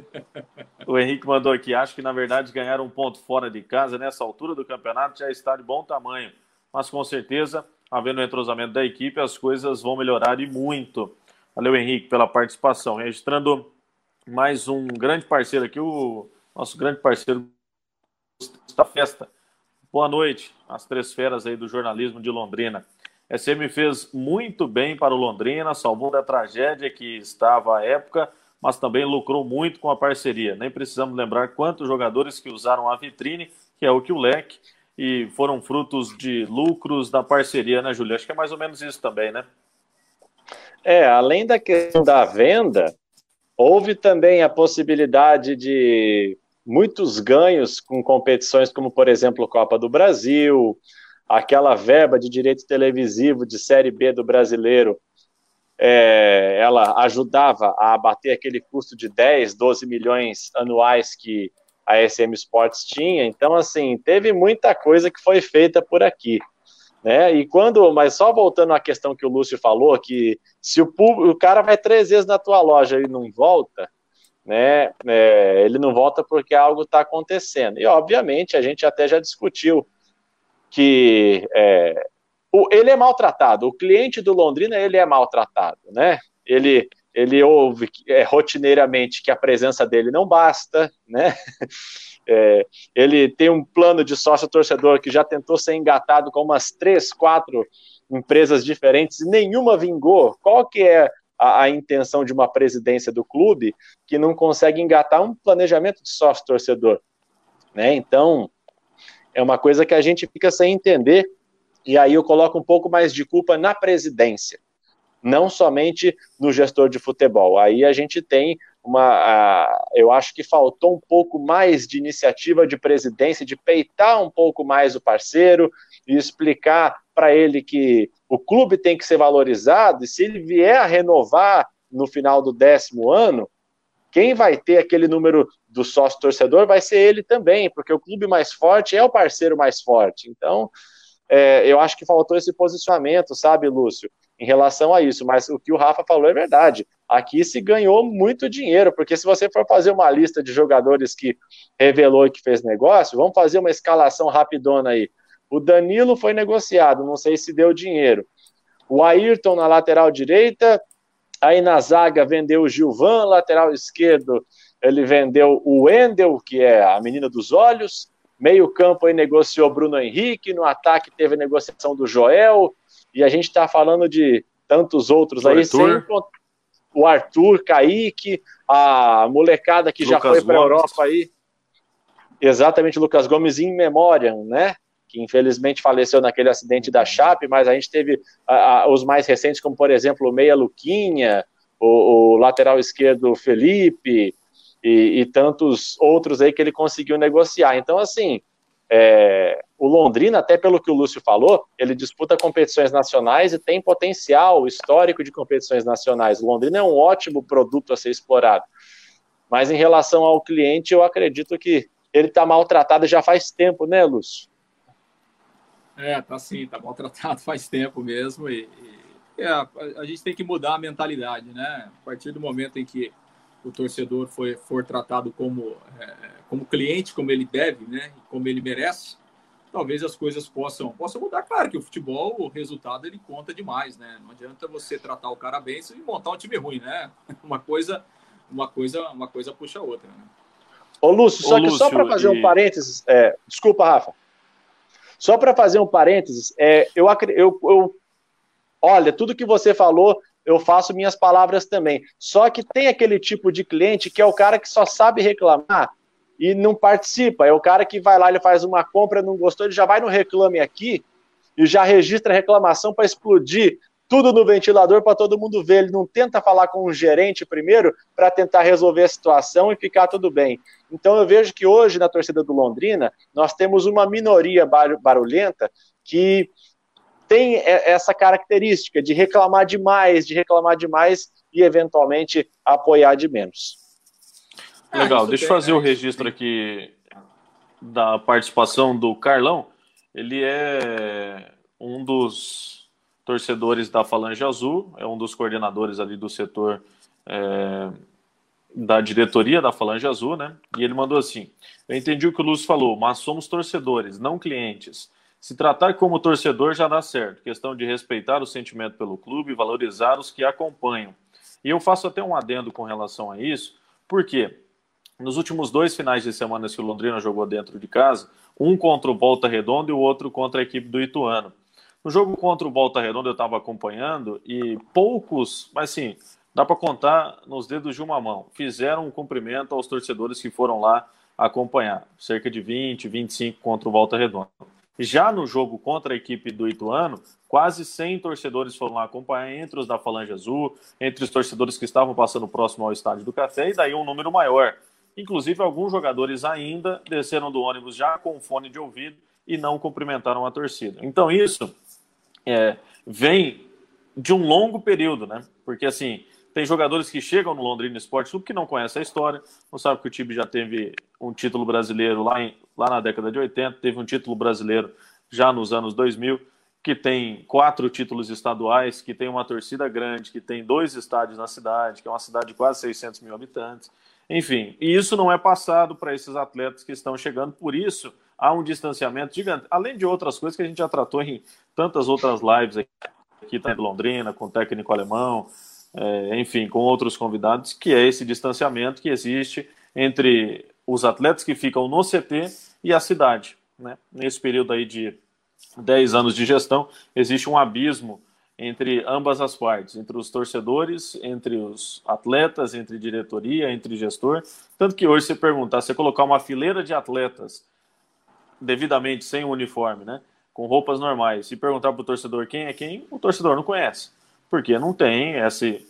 O Henrique mandou aqui, acho que na verdade ganhar um ponto fora de casa nessa altura do campeonato já está de bom tamanho, mas com certeza, havendo o entrosamento da equipe, as coisas vão melhorar e muito. Valeu, Henrique, pela participação. Registrando mais um grande parceiro aqui, o nosso grande parceiro da festa. Boa noite, as três feras aí do jornalismo de Londrina. SM fez muito bem para o Londrina, salvou da tragédia que estava à época, mas também lucrou muito com a parceria. Nem precisamos lembrar quantos jogadores que usaram a vitrine, que é o que o leque, e foram frutos de lucros da parceria, né, Júlio? Acho que é mais ou menos isso também, né? É, além da questão da venda, houve também a possibilidade de muitos ganhos com competições como, por exemplo, Copa do Brasil, aquela verba de direito televisivo de Série B do brasileiro, é, ela ajudava a abater aquele custo de 10, 12 milhões anuais que a SM Sports tinha. Então, assim, teve muita coisa que foi feita por aqui. Né? E quando, mas só voltando à questão que o Lúcio falou, que se o, público, o cara vai três vezes na tua loja e não volta, né? É, ele não volta porque algo está acontecendo. E, obviamente, a gente até já discutiu que é, o, ele é maltratado. O cliente do Londrina, ele é maltratado, né? Ele, ele ouve é, rotineiramente que a presença dele não basta, né? É, ele tem um plano de sócio-torcedor que já tentou ser engatado com umas três, quatro empresas diferentes e nenhuma vingou. Qual que é a, a, intenção de uma presidência do clube que não consegue engatar um planejamento de sócio torcedor. Né? Então, é uma coisa que a gente fica sem entender, e aí eu coloco um pouco mais de culpa na presidência, não somente no gestor de futebol. Aí a gente tem uma. eu acho que faltou um pouco mais de iniciativa de presidência, de peitar um pouco mais o parceiro e explicar para ele que o clube tem que ser valorizado, e se ele vier a renovar no final do décimo ano, quem vai ter aquele número do sócio torcedor vai ser ele também, porque o clube mais forte é o parceiro mais forte. Então, é, eu acho que faltou esse posicionamento, sabe, Lúcio, em relação a isso. Mas o que o Rafa falou é verdade. Aqui se ganhou muito dinheiro, porque se você for fazer uma lista de jogadores que revelou e que fez negócio, vamos fazer uma escalação rapidona aí. O Danilo foi negociado, não sei se deu dinheiro. O Ayrton na lateral direita, aí na zaga vendeu o Gilvan, lateral esquerdo, ele vendeu o Wendel, que é a menina dos olhos. Meio campo aí negociou Bruno Henrique, no ataque teve a negociação do Joel, e a gente está falando de tantos outros o aí, Arthur. sem o Arthur, Kaique, a molecada que Lucas já foi para a Europa aí. Exatamente, Lucas Gomes em memória, né? que infelizmente faleceu naquele acidente da Chape, mas a gente teve a, a, os mais recentes, como por exemplo o Meia Luquinha, o, o lateral esquerdo Felipe e, e, tantos outros aí que ele conseguiu negociar. Então, assim, é, o Londrina, até pelo que o Lúcio falou, ele disputa competições nacionais e tem potencial histórico de competições nacionais. O Londrina é um ótimo produto a ser explorado. Mas em relação ao cliente, eu acredito que ele está maltratado já faz tempo, né, Lúcio? É, tá sim, tá maltratado faz tempo mesmo. E, É, a, a, gente tem que mudar a mentalidade, né? A partir do momento em que o torcedor foi, for tratado como, é, como cliente, como ele deve, né? Como ele merece, talvez as coisas possam, possam mudar. Claro que o futebol, o resultado, ele conta demais, né? Não adianta você tratar o cara bem e montar um time ruim, né? Uma coisa, uma coisa, uma coisa puxa a outra, né? Ô, Lúcio, só que só para fazer e... um parênteses, é, desculpa, Rafa. Só para fazer um parênteses, é, eu, eu, eu, olha, tudo que você falou, eu faço minhas palavras também. Só que tem aquele tipo de cliente que é o cara que só sabe reclamar e não participa. É o cara que vai lá, ele faz uma compra, não gostou, ele já vai no Reclame Aqui e já registra a reclamação para explodir tudo no ventilador para todo mundo ver. Ele não tenta falar com o gerente primeiro para tentar resolver a situação e ficar tudo bem. Então eu vejo que hoje na torcida do Londrina nós temos uma minoria barulhenta que tem essa característica de reclamar demais, de reclamar demais e eventualmente apoiar de menos. Ah, Legal, deixa eu fazer o registro aqui da participação do Carlão. Ele é um dos torcedores da Falange Azul, é um dos coordenadores ali do setor é, da diretoria da Falange Azul, né? E ele mandou assim: Eu entendi o que o Lúcio falou, mas somos torcedores, não clientes. Se tratar como torcedor já dá certo. Questão de respeitar o sentimento pelo clube valorizar os que acompanham. E eu faço até um adendo com relação a isso, porque nos últimos dois finais de semana que o Londrina jogou dentro de casa, um contra o Volta Redonda e o outro contra a equipe do Ituano. No jogo contra o Volta Redonda eu estava acompanhando e poucos, mas sim, dá para contar nos dedos de uma mão, fizeram um cumprimento aos torcedores que foram lá acompanhar, cerca de 20, 25 contra o Volta Redonda. Já no jogo contra a equipe do Ituano, quase 100 torcedores foram lá acompanhar, entre os da Falange Azul, entre os torcedores que estavam passando próximo ao Estádio do Café, e daí um número maior. Inclusive, alguns jogadores ainda desceram do ônibus já com fone de ouvido e não cumprimentaram a torcida. Então, isso é, vem de um longo período, né? Porque, assim, tem jogadores que chegam no Londrina Esporte Clube que não conhecem a história, não sabe que o time já teve um título brasileiro lá, em, lá na década de 80, teve um título brasileiro já nos anos 2000, que tem quatro títulos estaduais, que tem uma torcida grande, que tem dois estádios na cidade, que é uma cidade de quase 600 mil habitantes. Enfim, e isso não é passado para esses atletas que estão chegando, por isso há um distanciamento gigante, além de outras coisas que a gente já tratou em tantas outras lives aqui, aqui tá em Londrina, com o técnico alemão, é, enfim, com outros convidados, que é esse distanciamento que existe entre os atletas que ficam no CT e a cidade. Né? Nesse período aí de 10 anos de gestão, existe um abismo entre ambas as partes, entre os torcedores, entre os atletas, entre diretoria, entre gestor. Tanto que hoje, você perguntar, você colocar uma fileira de atletas devidamente sem o uniforme, né, com roupas normais, e perguntar para o torcedor quem é quem, o torcedor não conhece, porque não tem esse,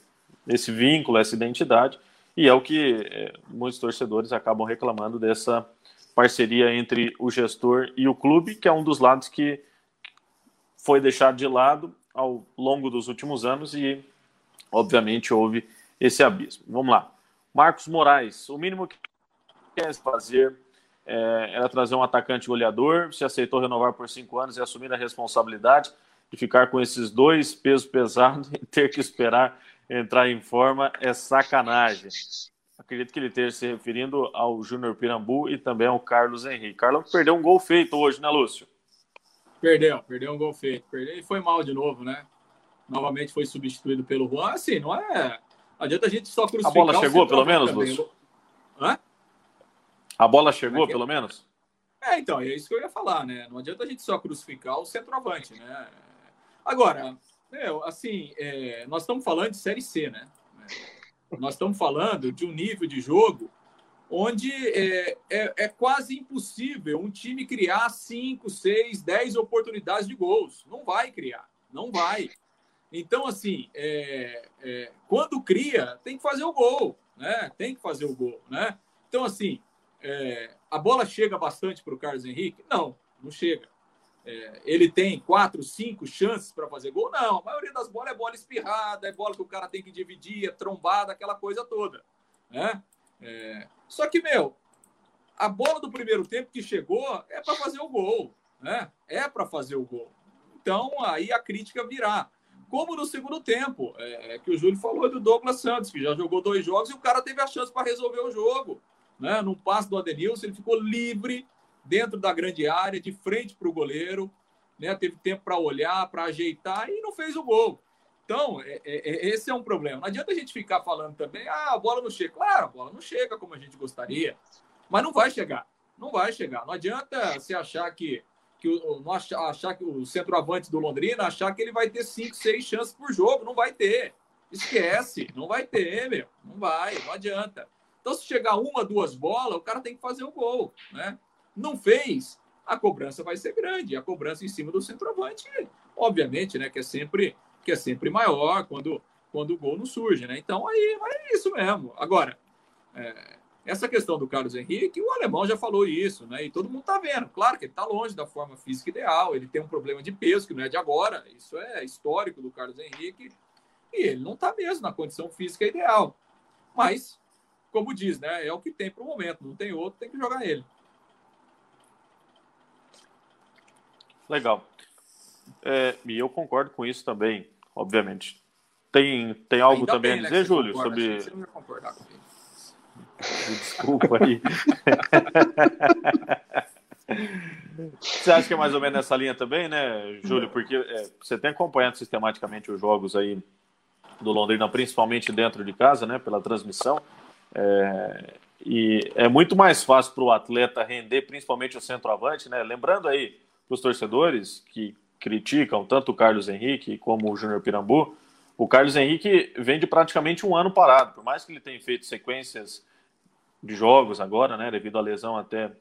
esse vínculo, essa identidade, e é o que é, muitos torcedores acabam reclamando dessa parceria entre o gestor e o clube, que é um dos lados que foi deixado de lado ao longo dos últimos anos e, obviamente, houve esse abismo. Vamos lá. Marcos Moraes, o mínimo que quer fazer é, era trazer um atacante goleador, se aceitou renovar por cinco anos e assumir a responsabilidade de ficar com esses dois pesos pesados e ter que esperar entrar em forma é sacanagem. Acredito que ele esteja se referindo ao Júnior Pirambu e também ao Carlos Henrique. Carlos perdeu um gol feito hoje, né, Lúcio? Perdeu, perdeu um gol feito. Perdeu e foi mal de novo, né? Novamente foi substituído pelo Juan. Assim, não é. Adianta a gente só crucificar. A bola chegou, pelo menos, também. Lúcio? Hã? A bola chegou, é pelo menos? É, então, é isso que eu ia falar, né? Não adianta a gente só crucificar o centroavante, né? Agora, meu, assim, é, nós estamos falando de Série C, né? Nós estamos falando de um nível de jogo onde é, é, é, quase impossível um time criar 5, 6, 10 oportunidades de gols. Não vai criar, não vai. Então, assim, é, é, quando cria, tem que fazer o gol, né? Tem que fazer o gol, né? Então, assim, é, a bola chega bastante para o Carlos Henrique? Não, não chega. É, ele tem quatro, cinco chances para fazer gol? Não, a maioria das bolas é bola espirrada, é bola que o cara tem que dividir, é trombada, aquela coisa toda, né? É, só que, meu, a bola do primeiro tempo que chegou é para fazer o gol, né? É para fazer o gol. Então, aí a crítica virá. como no segundo tempo, é, é, que o Júlio falou do Douglas Santos, que já jogou dois jogos e o cara teve a chance para resolver o jogo. Né? Num passe do Adenilson, ele ficou livre dentro da grande área, de frente para o goleiro, né? teve tempo para olhar, para ajeitar e não fez o gol. Então, é, é, é, esse é um problema. Não adianta a gente ficar falando também, ah, a bola não chega. Claro, a bola não chega como a gente gostaria, mas não vai chegar. Não vai chegar. Não adianta você achar que que o, não achar, achar que o centroavante do Londrina achar que ele vai ter cinco, seis chances por jogo. Não vai ter. Esquece, não vai ter, meu. Não vai, não adianta. Então, se chegar uma, duas bolas, o cara tem que fazer o gol, né? Não fez, a cobrança vai ser grande. A cobrança em cima do centroavante, obviamente, né? Que é sempre, que é sempre maior quando, quando o gol não surge, né? Então, aí é isso mesmo. Agora, é, essa questão do Carlos Henrique, o alemão já falou isso, né? E todo mundo está vendo. Claro que ele está longe da forma física ideal, ele tem um problema de peso que não é de agora, isso é histórico do Carlos Henrique, e ele não está mesmo na condição física ideal. Mas, como diz, né? É o que tem para o momento, não tem outro, tem que jogar ele. Legal. É, e eu concordo com isso também, obviamente. Tem, tem algo Ainda também bem, a né, dizer, né, Júlio, concorda, sobre. Você não ia concordar comigo. Desculpa aí. Você acha que é mais ou menos nessa linha também, né, Júlio? Porque é, você tem acompanhado sistematicamente os jogos aí do Londrina, principalmente dentro de casa, né, pela transmissão. É, e é muito mais fácil para o atleta render, principalmente o centroavante, né? Lembrando aí para os torcedores que criticam tanto o Carlos Henrique como o Júnior Pirambu, o Carlos Henrique vem de praticamente um ano parado, por mais que ele tenha feito sequências de jogos agora, né, devido à lesão até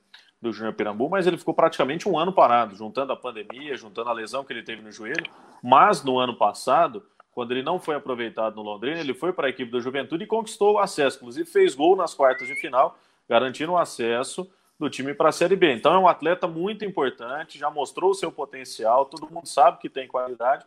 do Júnior Pirambu, mas ele ficou praticamente um ano parado, juntando a pandemia, juntando a lesão que ele teve no joelho. Mas no ano passado, quando ele não foi aproveitado no Londrina, ele foi para a equipe do Juventude e conquistou o acesso. Inclusive fez gol nas quartas de final, garantindo o acesso do time para a Série B. Então é um atleta muito importante, já mostrou o seu potencial, todo mundo sabe que tem qualidade.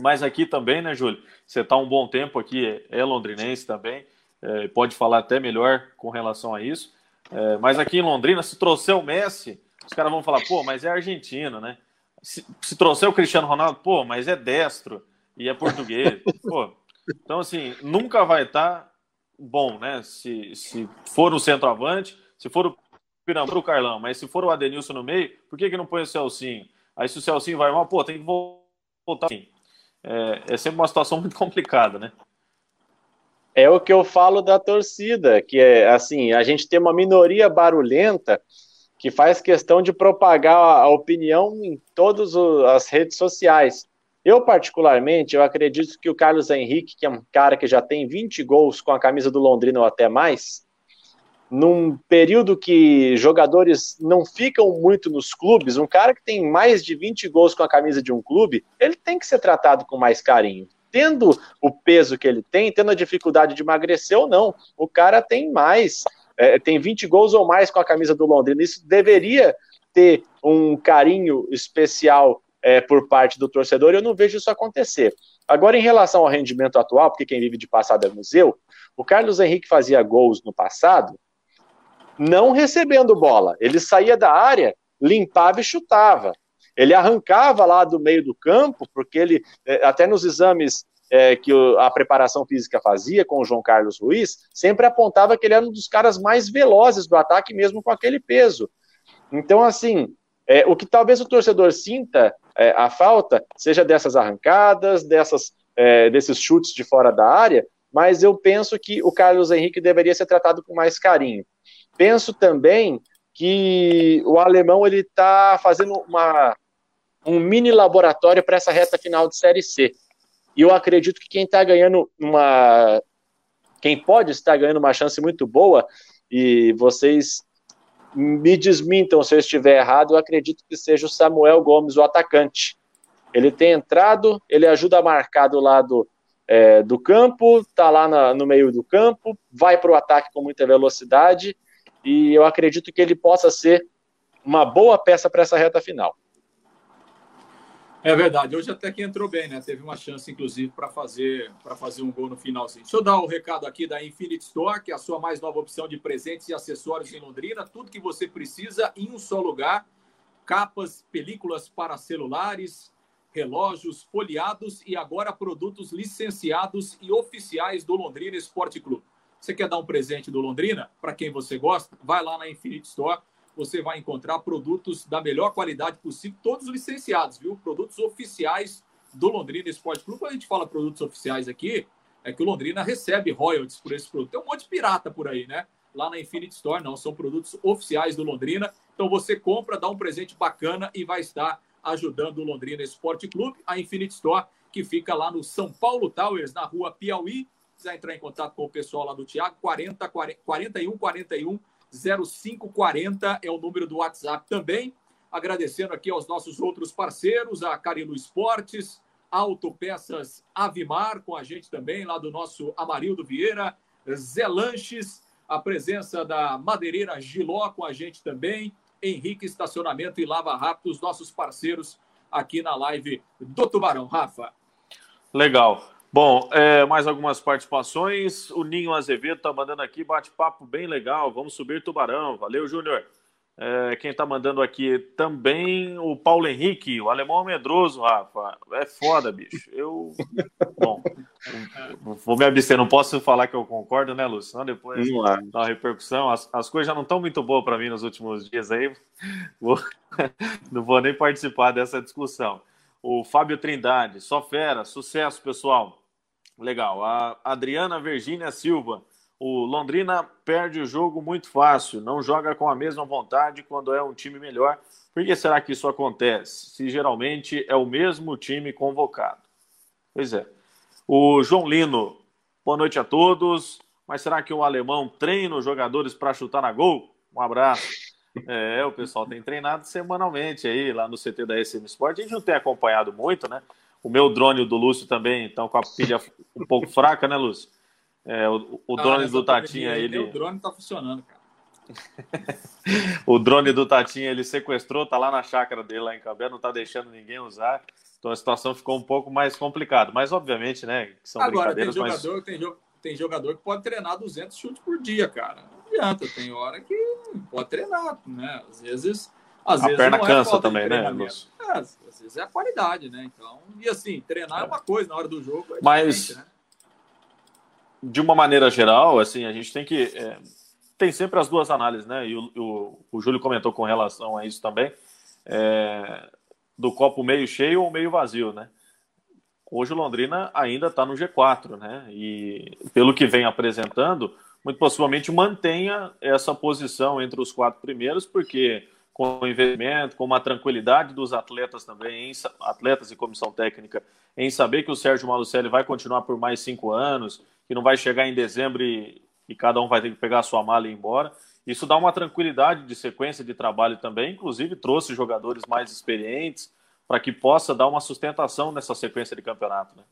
Mas aqui também, né, Júlio? Você está um bom tempo aqui, é londrinense também é, pode falar até melhor com relação a isso. É, mas aqui em Londrina, se trouxer o Messi, os caras vão falar, pô, mas é argentino, né? Se, se trouxer o Cristiano Ronaldo, pô, mas é destro e é português. pô, então, assim, nunca vai estar tá bom, né? Se, se for o centroavante, se for o Pirambu, o Carlão, mas se for o Adenilson no meio, por que, que não põe o Celcinho? Aí se o Celcinho vai mal, pô, tem que voltar. É, é sempre uma situação muito complicada, né? é o que eu falo da torcida, que é assim, a gente tem uma minoria barulhenta que faz questão de propagar a opinião em todas as redes sociais. Eu, particularmente, eu acredito que o Carlos Henrique, que é um cara que já tem 20 gols com a camisa do Londrina ou até mais, num período que jogadores não ficam muito nos clubes, um cara que tem mais de 20 gols com a camisa de um clube, ele tem que ser tratado com mais carinho tendo o peso que ele tem, tendo a dificuldade de emagrecer ou não. O cara tem mais, é, tem 20 gols ou mais com a camisa do Londrina. Isso deveria ter um carinho especial é, por parte do torcedor, eu não vejo isso acontecer. Agora, em relação ao rendimento atual, porque quem vive de passado é museu, o Carlos Henrique fazia gols no passado não recebendo bola. Ele saía da área, limpava e chutava. Ele arrancava lá do meio do campo, porque ele, é, até nos exames é, que a preparação física fazia com o João Carlos Ruiz, sempre apontava que ele era um dos caras mais velozes do ataque, mesmo com aquele peso. Então, assim, é, o que talvez o torcedor sinta é, a falta seja dessas arrancadas, dessas, é, desses chutes de fora da área, mas eu penso que o Carlos Henrique deveria ser tratado com mais carinho. Penso também que o alemão ele está fazendo uma, um mini laboratório para essa reta final de Série C. E eu acredito que quem está ganhando uma. Quem pode estar ganhando uma chance muito boa, e vocês me desmintam se eu estiver errado, eu acredito que seja o Samuel Gomes, o atacante. Ele tem entrado, ele ajuda a marcar do lado é, do campo, está lá na, no meio do campo, vai para o ataque com muita velocidade, e eu acredito que ele possa ser uma boa peça para essa reta final. É verdade. Hoje até que entrou bem, né? Teve uma chance, inclusive, para fazer para fazer um gol no finalzinho. Deixa eu dar o um recado aqui da Infinite Store, que é a sua mais nova opção de presentes e acessórios em Londrina. Tudo que você precisa em um só lugar. Capas, películas para celulares, relógios folheados e agora produtos licenciados e oficiais do Londrina Esporte Clube. Você quer dar um presente do Londrina para quem você gosta? Vai lá na Infinite Store, você vai encontrar produtos da melhor qualidade possível, todos licenciados, viu? Produtos oficiais do Londrina Esporte Clube. Quando a gente fala produtos oficiais aqui, é que o Londrina recebe royalties por esse produto. Tem um monte de pirata por aí, né? Lá na Infinite Store, não, são produtos oficiais do Londrina. Então você compra, dá um presente bacana e vai estar ajudando o Londrina Esporte Clube, a Infinite Store, que fica lá no São Paulo Towers, na rua Piauí. Se quiser entrar em contato com o pessoal lá do Tiago, 40, 40, 41 41 0540 é o número do WhatsApp também. Agradecendo aqui aos nossos outros parceiros, a Carilo Esportes, Autopeças Avimar, com a gente também, lá do nosso Amarildo Vieira, Zé Lanches, a presença da Madeireira Giló com a gente também, Henrique Estacionamento e Lava Rápido, os nossos parceiros aqui na live do Tubarão. Rafa. Legal. Bom, é, mais algumas participações. O Ninho Azevedo está mandando aqui, bate-papo bem legal. Vamos subir Tubarão. Valeu, Júnior. É, quem está mandando aqui também, o Paulo Henrique, o alemão medroso, Rafa. É foda, bicho. Eu. Bom, vou me abster, não posso falar que eu concordo, né, Lúcio? Senão depois dá uma repercussão. As, as coisas já não estão muito boas para mim nos últimos dias aí. Vou, não vou nem participar dessa discussão. O Fábio Trindade, só fera, sucesso, pessoal. Legal. A Adriana Virgínia Silva. O Londrina perde o jogo muito fácil, não joga com a mesma vontade quando é um time melhor. Por que será que isso acontece? Se geralmente é o mesmo time convocado. Pois é. O João Lino, boa noite a todos. Mas será que o alemão treina os jogadores para chutar na gol? Um abraço. É, o pessoal tem treinado semanalmente aí lá no CT da SM Sport. A gente não tem acompanhado muito, né? O meu drone e o do Lúcio também estão com a pilha um pouco fraca, né, Lúcio? É, o, o drone do Tatinha, ele. O drone tá funcionando, cara. o drone do Tatinha ele sequestrou, tá lá na chácara dele lá em Cambé, não tá deixando ninguém usar. Então a situação ficou um pouco mais complicada. Mas obviamente, né, são Agora, brincadeiras, tem jogador, mas... tem, tem jogador que pode treinar 200 chutes por dia, cara. Não adianta, tem hora que pode treinar, né? Às vezes, às a perna é cansa também, né? É, às vezes é a qualidade, né? Então, e assim, treinar é, é uma coisa na hora do jogo, é mas né? de uma maneira geral, assim, a gente tem que. É, tem sempre as duas análises, né? E o, o, o Júlio comentou com relação a isso também. É, do copo meio cheio ou meio vazio, né? Hoje o Londrina ainda está no G4, né? E pelo que vem apresentando, muito possivelmente mantenha essa posição entre os quatro primeiros, porque com o investimento, com uma tranquilidade dos atletas também, em, atletas e comissão técnica, em saber que o Sérgio Malucelli vai continuar por mais cinco anos, que não vai chegar em dezembro e, e cada um vai ter que pegar a sua mala e ir embora. Isso dá uma tranquilidade de sequência de trabalho também, inclusive trouxe jogadores mais experientes para que possa dar uma sustentação nessa sequência de campeonato. Né?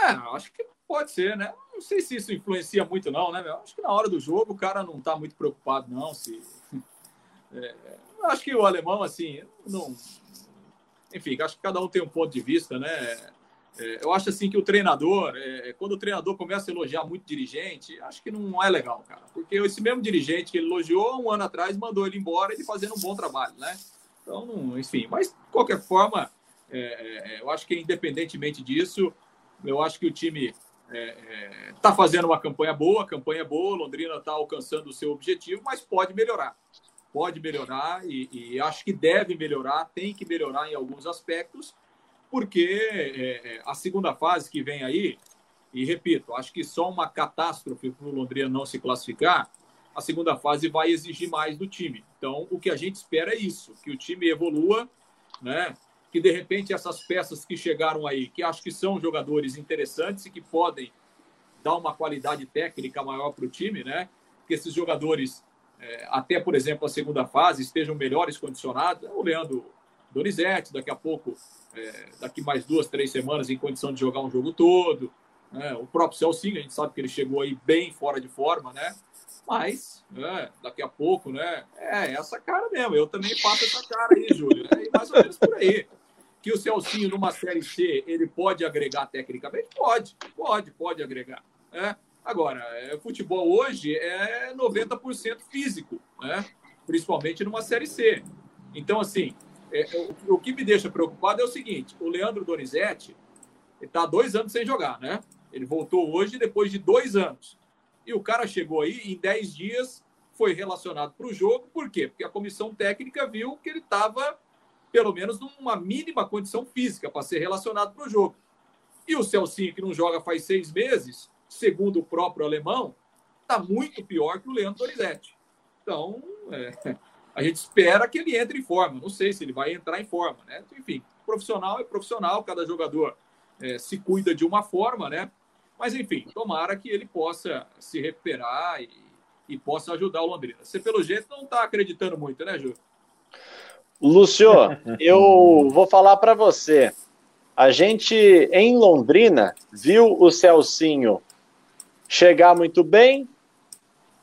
É, acho que pode ser, né? Não sei se isso influencia muito, não, né? Acho que na hora do jogo o cara não está muito preocupado, não. Se... É, acho que o alemão, assim, não. Enfim, acho que cada um tem um ponto de vista, né? É, eu acho assim que o treinador, é, quando o treinador começa a elogiar muito dirigente, acho que não é legal, cara. Porque esse mesmo dirigente que ele elogiou um ano atrás mandou ele embora, ele fazendo um bom trabalho, né? Então, enfim, mas de qualquer forma, é, é eu acho que independentemente disso, eu acho que o time está é, é, fazendo uma campanha boa, campanha boa, Londrina está alcançando o seu objetivo, mas pode melhorar. Pode melhorar e, e acho que deve melhorar, tem que melhorar em alguns aspectos porque é, é, a segunda fase que vem aí, e repito, acho que só uma catástrofe para o Londrina não se classificar, a segunda fase vai exigir mais do time. Então, o que a gente espera é isso, que o time evolua, né? Que de repente essas peças que chegaram aí, que acho que são jogadores interessantes e que podem dar uma qualidade técnica maior para o time, né? que esses jogadores, é, até por exemplo a segunda fase, estejam melhores condicionados. O Leandro Donizete, daqui a pouco é, daqui mais duas, três semanas em condição de jogar um jogo todo. Né? O próprio Celcinho, a gente sabe que ele chegou aí bem fora de forma, né? Mas, né, daqui a pouco, né? É essa cara mesmo. Eu também faço essa cara aí, Júlio. É mais ou menos por aí. Que o Celcinho, numa Série C, ele pode agregar tecnicamente? Pode, pode, pode agregar. Né? Agora, é, futebol hoje é 90% físico, né? principalmente numa Série C. Então, assim, é, o, o, que me deixa preocupado é o seguinte: o Leandro Donizete está dois anos sem jogar, né? Ele voltou hoje depois de dois anos. E o cara chegou aí em dez dias, foi relacionado para o jogo. Por quê? Porque a comissão técnica viu que ele estava, pelo menos, numa mínima condição física para ser relacionado para o jogo. E o Celcinho, que não joga faz seis meses, segundo o próprio alemão, está muito pior que o Leandro Donizete. Então, é, a gente espera que ele entre em forma. Não sei se ele vai entrar em forma, né? Enfim, profissional é profissional, cada jogador é, se cuida de uma forma, né? Mas, enfim, tomara que ele possa se recuperar e, e possa ajudar o Londrina. Você, pelo jeito, não está acreditando muito, né, Ju? Lúcio, eu vou falar para você. A gente, em Londrina, viu o Celcinho chegar muito bem,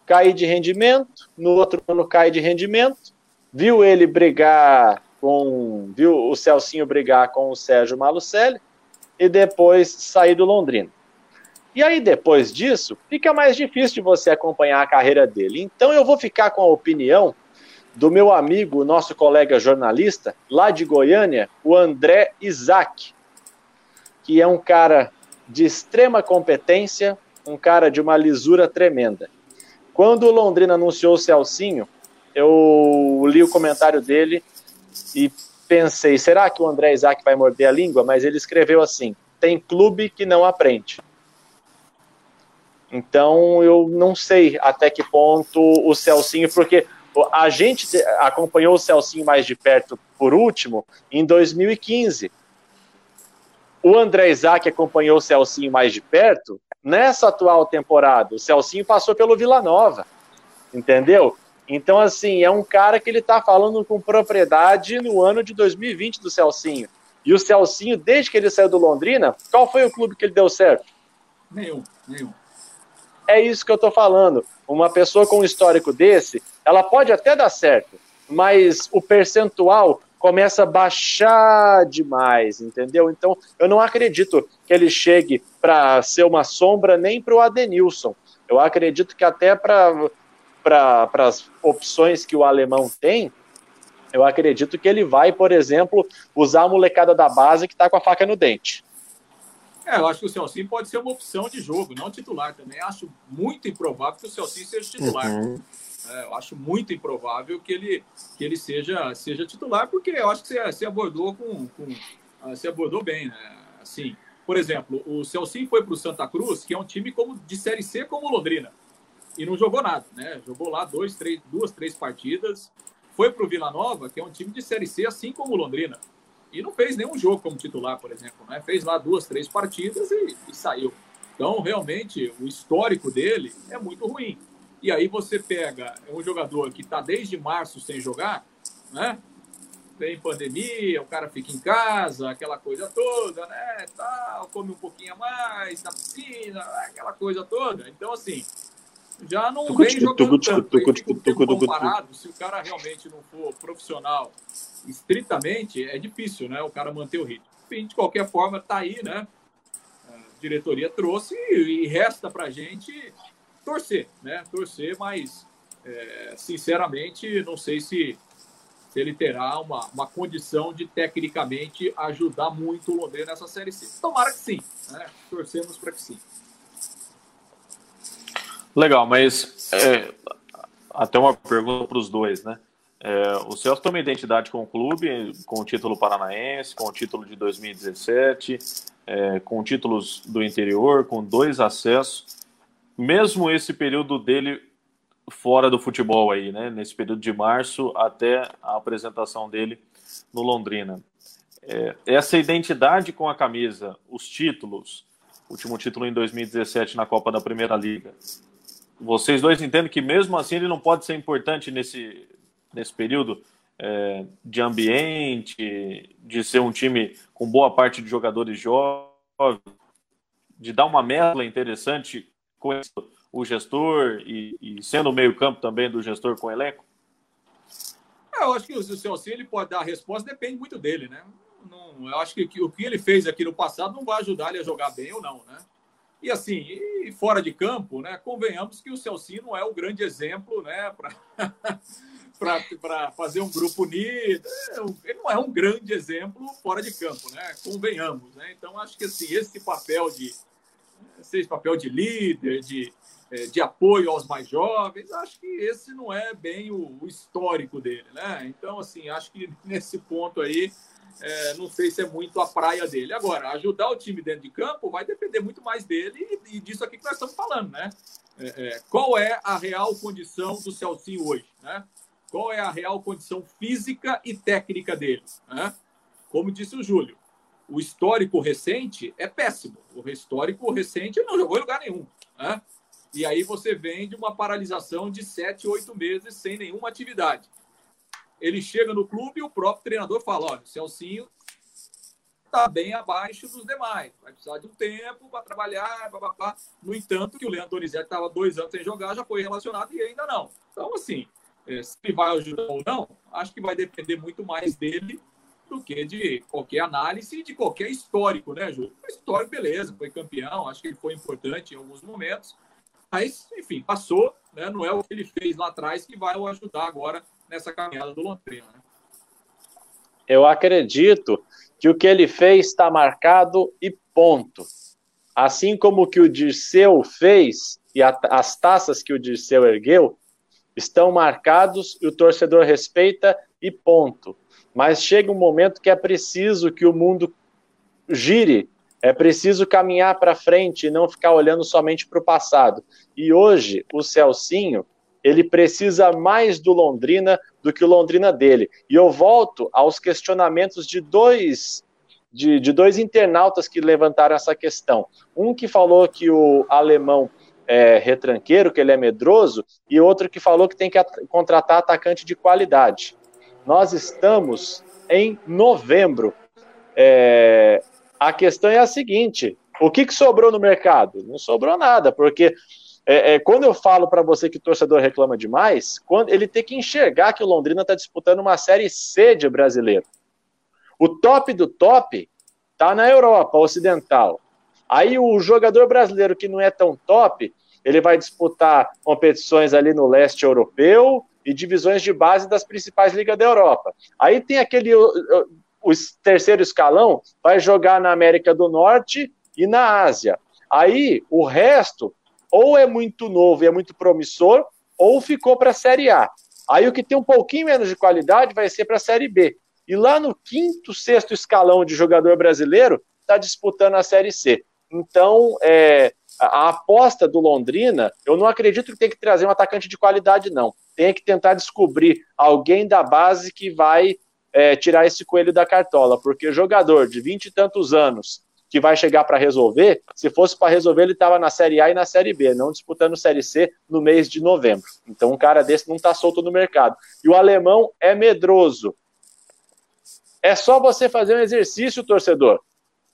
cair de rendimento, no outro ano cai de rendimento, viu ele brigar com, viu o Celcinho brigar com o Sérgio Malucelli e depois sair do Londrina. E aí depois disso, fica mais difícil de você acompanhar a carreira dele. Então eu vou ficar com a opinião do meu amigo, nosso colega jornalista, lá de Goiânia, o André Isaac, que é um cara de extrema competência, um cara de uma lisura tremenda. Quando o Londrina anunciou o Celcinho, eu li o comentário dele e pensei, será que o André Isaac vai morder a língua? Mas ele escreveu assim: tem clube que não aprende. Então eu não sei até que ponto o Celcinho, porque a gente acompanhou o Celcinho mais de perto por último em 2015. O André Isaac acompanhou o Celcinho mais de perto nessa atual temporada. O Celcinho passou pelo Vila Nova, entendeu? Então, assim, é um cara que ele está falando com propriedade no ano de 2020 do Celcinho. E o Celcinho, desde que ele saiu do Londrina, qual foi o clube que ele deu certo? Nenhum, nenhum. É isso que eu estou falando. Uma pessoa com um histórico desse, ela pode até dar certo, mas o percentual começa a baixar demais, entendeu? Então, eu não acredito que ele chegue para ser uma sombra nem para o Adenilson. Eu acredito que até para para as opções que o alemão tem, eu acredito que ele vai, por exemplo, usar a molecada da base que está com a faca no dente. É, eu acho que o Celcinho pode ser uma opção de jogo, não titular também. Acho muito improvável que o Celcinho seja titular. Uhum. É, eu acho muito improvável que ele, que ele seja, seja titular, porque eu acho que você, você abordou com, com ah, você abordou bem, né? Assim, por exemplo, o Celcinho foi para o Santa Cruz, que é um time como de Série C como Londrina e não jogou nada, né? Jogou lá dois, três, duas, três partidas. Foi para o Vila Nova, que é um time de Série C, assim como Londrina. E não fez nenhum jogo como titular, por exemplo. Né? Fez lá duas, três partidas e, e saiu. Então, realmente, o histórico dele é muito ruim. E aí você pega um jogador que está desde março sem jogar, né? Tem pandemia, o cara fica em casa, aquela coisa toda, né? Tal, come um pouquinho a mais na piscina, aquela coisa toda. Então, assim, já não vem jogando tanto. comparado, se o cara realmente não for profissional estritamente, é difícil, né? O cara manter o ritmo. Enfim, de qualquer forma, tá aí, né? A diretoria trouxe e resta pra gente torcer, né? Torcer, mas é, sinceramente não sei se, se ele terá uma, uma condição de tecnicamente ajudar muito o Londrina nessa série C. Tomara que sim, né? Torcemos para que sim. Legal, mas é, até uma pergunta para os dois, né? É, o Celso tem uma identidade com o clube, com o título paranaense, com o título de 2017, é, com títulos do interior, com dois acessos. Mesmo esse período dele fora do futebol aí, né? Nesse período de março até a apresentação dele no Londrina. É, essa identidade com a camisa, os títulos, último título em 2017 na Copa da Primeira Liga, vocês dois entendem que mesmo assim ele não pode ser importante nesse, nesse período é, de ambiente, de ser um time com boa parte de jogadores jovens, de dar uma mescla interessante com o gestor e, e sendo o meio-campo também do gestor com o elenco? É, eu acho que o seu ele pode dar a resposta, depende muito dele, né? Não, eu acho que o que ele fez aqui no passado não vai ajudar ele a jogar bem ou não, né? E assim, e fora de campo, né, convenhamos que o Celcinho não é o grande exemplo né, para fazer um grupo unido. É, ele não é um grande exemplo fora de campo, né? Convenhamos, né? Então acho que assim, esse papel de esse papel de líder, de, é, de apoio aos mais jovens, acho que esse não é bem o, o histórico dele, né? Então assim, acho que nesse ponto aí é, não sei se é muito a praia dele. Agora, ajudar o time dentro de campo vai depender muito mais dele e, e disso aqui que nós estamos falando, né? É, é, qual é a real condição do Celcinho hoje, né? Qual é a real condição física e técnica dele, né? Como disse o Júlio, o histórico recente é péssimo. O histórico recente ele não jogou em lugar nenhum, né? E aí você vem de uma paralisação de sete, oito meses sem nenhuma atividade ele chega no clube e o próprio treinador fala: olha, o Celcinho está bem abaixo dos demais, vai precisar de um tempo para trabalhar, blá, blá, blá. No entanto, que o Leandro Donizete estava dois anos sem jogar, já foi relacionado e ainda não. Então, assim, é, se ele vai ajudar ou não, acho que vai depender muito mais dele do que de qualquer análise de qualquer histórico, né, Júlio? Histórico, beleza, foi campeão, acho que ele foi importante em alguns momentos, mas, enfim, passou, né, não é o que ele fez lá atrás que vai o ajudar agora nessa caminhada do Londrina. Né? Eu acredito que o que ele fez está marcado e ponto. Assim como o que o Dirceu fez e a, as taças que o Dirceu ergueu estão marcados e o torcedor respeita e ponto. Mas chega um momento que é preciso que o mundo gire, é preciso caminhar para frente e não ficar olhando somente para o passado. E hoje o Celcinho ele precisa mais do Londrina do que o Londrina dele. E eu volto aos questionamentos de dois de, de dois internautas que levantaram essa questão. Um que falou que o alemão é retranqueiro, que ele é medroso, e outro que falou que tem que contratar atacante de qualidade. Nós estamos em novembro. É, a questão é a seguinte: o que, que sobrou no mercado? Não sobrou nada, porque é, é, quando eu falo para você que o torcedor reclama demais, quando ele tem que enxergar que o Londrina está disputando uma série C de brasileiro. O top do top está na Europa Ocidental. Aí o jogador brasileiro que não é tão top, ele vai disputar competições ali no leste europeu e divisões de base das principais ligas da Europa. Aí tem aquele o, o terceiro escalão vai jogar na América do Norte e na Ásia. Aí o resto ou é muito novo e é muito promissor, ou ficou para a Série A. Aí o que tem um pouquinho menos de qualidade vai ser para a Série B. E lá no quinto, sexto escalão de jogador brasileiro, está disputando a Série C. Então, é, a aposta do Londrina, eu não acredito que tem que trazer um atacante de qualidade, não. Tem que tentar descobrir alguém da base que vai é, tirar esse coelho da cartola, porque jogador de vinte e tantos anos, que vai chegar para resolver, se fosse para resolver, ele estava na Série A e na Série B, não disputando Série C no mês de novembro. Então, um cara desse não está solto no mercado. E o alemão é medroso. É só você fazer um exercício, torcedor.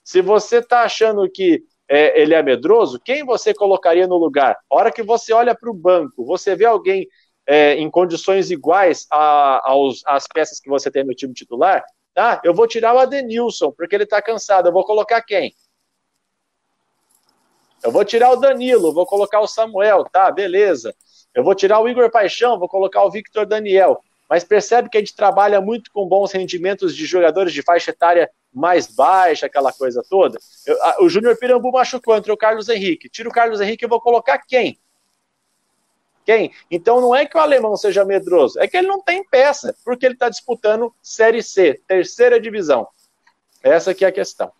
Se você está achando que é, ele é medroso, quem você colocaria no lugar? A hora que você olha para o banco, você vê alguém é, em condições iguais a, aos, às peças que você tem no time titular, ah, eu vou tirar o Adenilson, porque ele está cansado. Eu vou colocar quem? Eu vou tirar o Danilo, vou colocar o Samuel, tá, beleza. Eu vou tirar o Igor Paixão, vou colocar o Victor Daniel. Mas percebe que a gente trabalha muito com bons rendimentos de jogadores de faixa etária mais baixa, aquela coisa toda. Eu, a, o Júnior Pirambu machucou, entre o Carlos Henrique. Tira o Carlos Henrique, eu vou colocar quem? Quem? Então não é que o alemão seja medroso, é que ele não tem peça, porque ele está disputando Série C, terceira divisão. Essa que é a questão.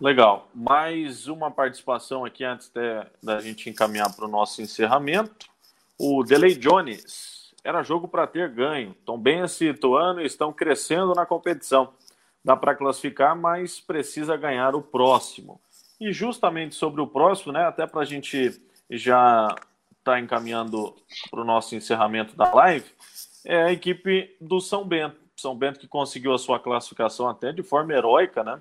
Legal. Mais uma participação aqui antes de, da gente encaminhar para o nosso encerramento. O Delay Jones. Era jogo para ter ganho. Esse ano e estão crescendo na competição. Dá para classificar, mas precisa ganhar o próximo. E justamente sobre o próximo, né, até para a gente já está encaminhando para o nosso encerramento da live é a equipe do São Bento. São Bento que conseguiu a sua classificação até de forma heróica, né?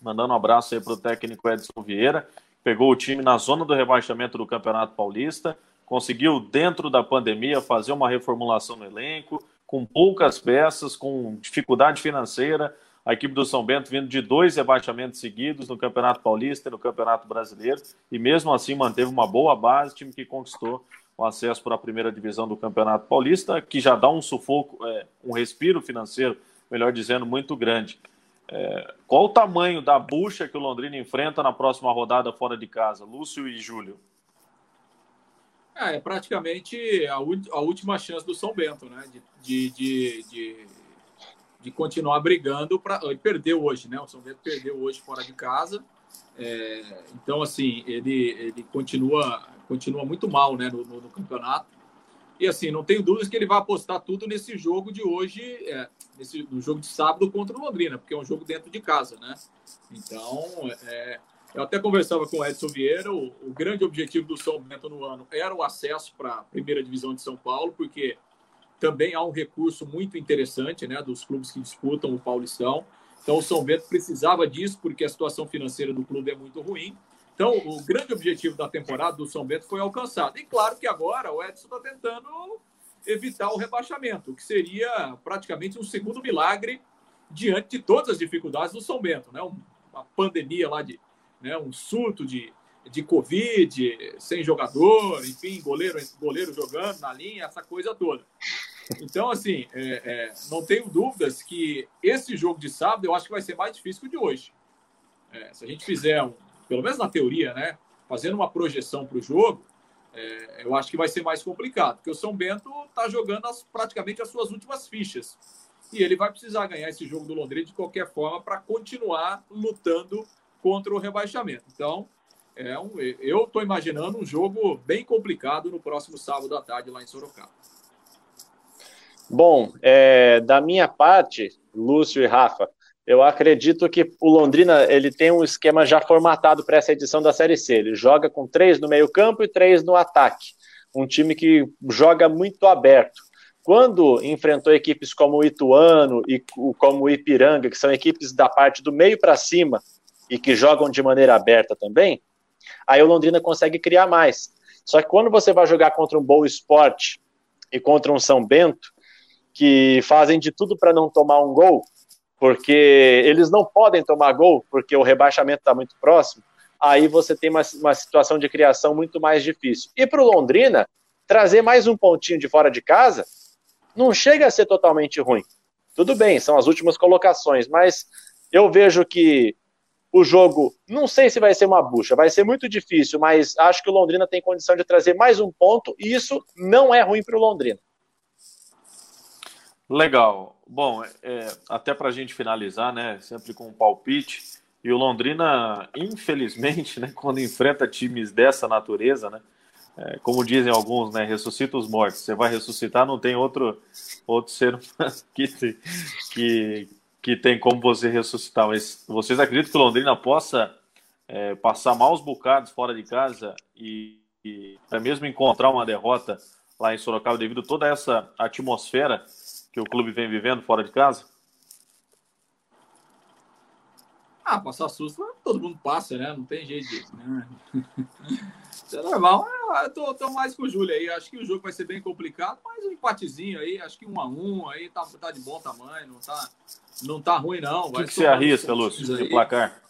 Mandando um abraço aí para o técnico Edson Vieira. Pegou o time na zona do rebaixamento do Campeonato Paulista, conseguiu, dentro da pandemia, fazer uma reformulação no elenco, com poucas peças, com dificuldade financeira, a equipe do São Bento vindo de dois rebaixamentos seguidos no Campeonato Paulista e no Campeonato Brasileiro, e mesmo assim manteve uma boa base, time que conquistou o acesso para a primeira divisão do Campeonato Paulista, que já dá um sufoco, é, um respiro financeiro, melhor dizendo, muito grande. É, qual o tamanho da bucha que o Londrina enfrenta na próxima rodada fora de casa, Lúcio e Júlio? É, é praticamente a, a, última chance do São Bento, né? De, de, de, de, de continuar brigando para perder hoje, né? O São Bento perdeu hoje fora de casa. É, então, assim, ele, ele continua, continua muito mal né, no, no, no, campeonato. E assim, não tenho dúvidas que ele vai apostar tudo nesse jogo de hoje, é, nesse, no jogo de sábado contra o Londrina, porque é um jogo dentro de casa, né? Então, é, eu até conversava com o Edson Vieira, o, o, grande objetivo do São Bento no ano era o acesso para a primeira divisão de São Paulo, porque também há um recurso muito interessante né, dos clubes que disputam o Paulistão. Então, o São Bento precisava disso, porque a situação financeira do clube é muito ruim. Então, o grande objetivo da temporada do São Bento foi alcançado. E claro que agora o Edson está tentando evitar o rebaixamento, que seria praticamente um segundo milagre diante de todas as dificuldades do São Bento. Né? Uma pandemia lá de né, um surto de, de Covid, sem jogador, enfim, goleiro, goleiro jogando na linha, essa coisa toda. Então, assim, é, é, não tenho dúvidas que esse jogo de sábado eu acho que vai ser mais difícil que o de hoje. É, se a gente fizer, um, pelo menos na teoria, né, fazendo uma projeção para o jogo, é, eu acho que vai ser mais complicado, porque o São Bento está jogando as, praticamente as suas últimas fichas. E ele vai precisar ganhar esse jogo do Londrina de qualquer forma para continuar lutando contra o rebaixamento. Então, é um, eu estou imaginando um jogo bem complicado no próximo sábado à tarde lá em Sorocaba. Bom, é, da minha parte, Lúcio e Rafa, eu acredito que o Londrina ele tem um esquema já formatado para essa edição da Série C. Ele joga com três no meio campo e três no ataque. Um time que joga muito aberto. Quando enfrentou equipes como o Ituano e como o Ipiranga, que são equipes da parte do meio para cima, e que jogam de maneira aberta também, aí o Londrina consegue criar mais. Só que quando você vai jogar contra um Boa Esporte e contra um São Bento, que fazem de tudo para não tomar um gol, porque eles não podem tomar gol, porque o rebaixamento está muito próximo, aí você tem uma, uma situação de criação muito mais difícil. E para o Londrina, trazer mais um pontinho de fora de casa não chega a ser totalmente ruim. Tudo bem, são as últimas colocações, mas eu vejo que o jogo, não sei se vai ser uma bucha, vai ser muito difícil, mas acho que o Londrina tem condição de trazer mais um ponto e isso não é ruim para o Londrina. Legal. Bom, é, até para a gente finalizar, né, sempre com um palpite, e o Londrina, infelizmente, né, quando enfrenta times dessa natureza, né, é, como dizem alguns, né, ressuscita os mortos. Você vai ressuscitar, não tem outro, outro ser que, que, que tem como você ressuscitar, mas vocês acreditam que o Londrina possa é, passar maus bocados fora de casa e, e até mesmo encontrar uma derrota lá em Sorocaba devido a toda essa atmosfera que o clube vem vivendo fora de casa? Ah, passar susto todo mundo passa, né? Não tem jeito disso, né? Isso é normal. Eu tô, tô, mais com o Júlio aí. Acho que o jogo vai ser bem complicado, mas um empatezinho aí, acho que um a um aí tá, tá de bom tamanho, não tá, não tá ruim, não. O que, que você arrisca, Lúcio, de placar?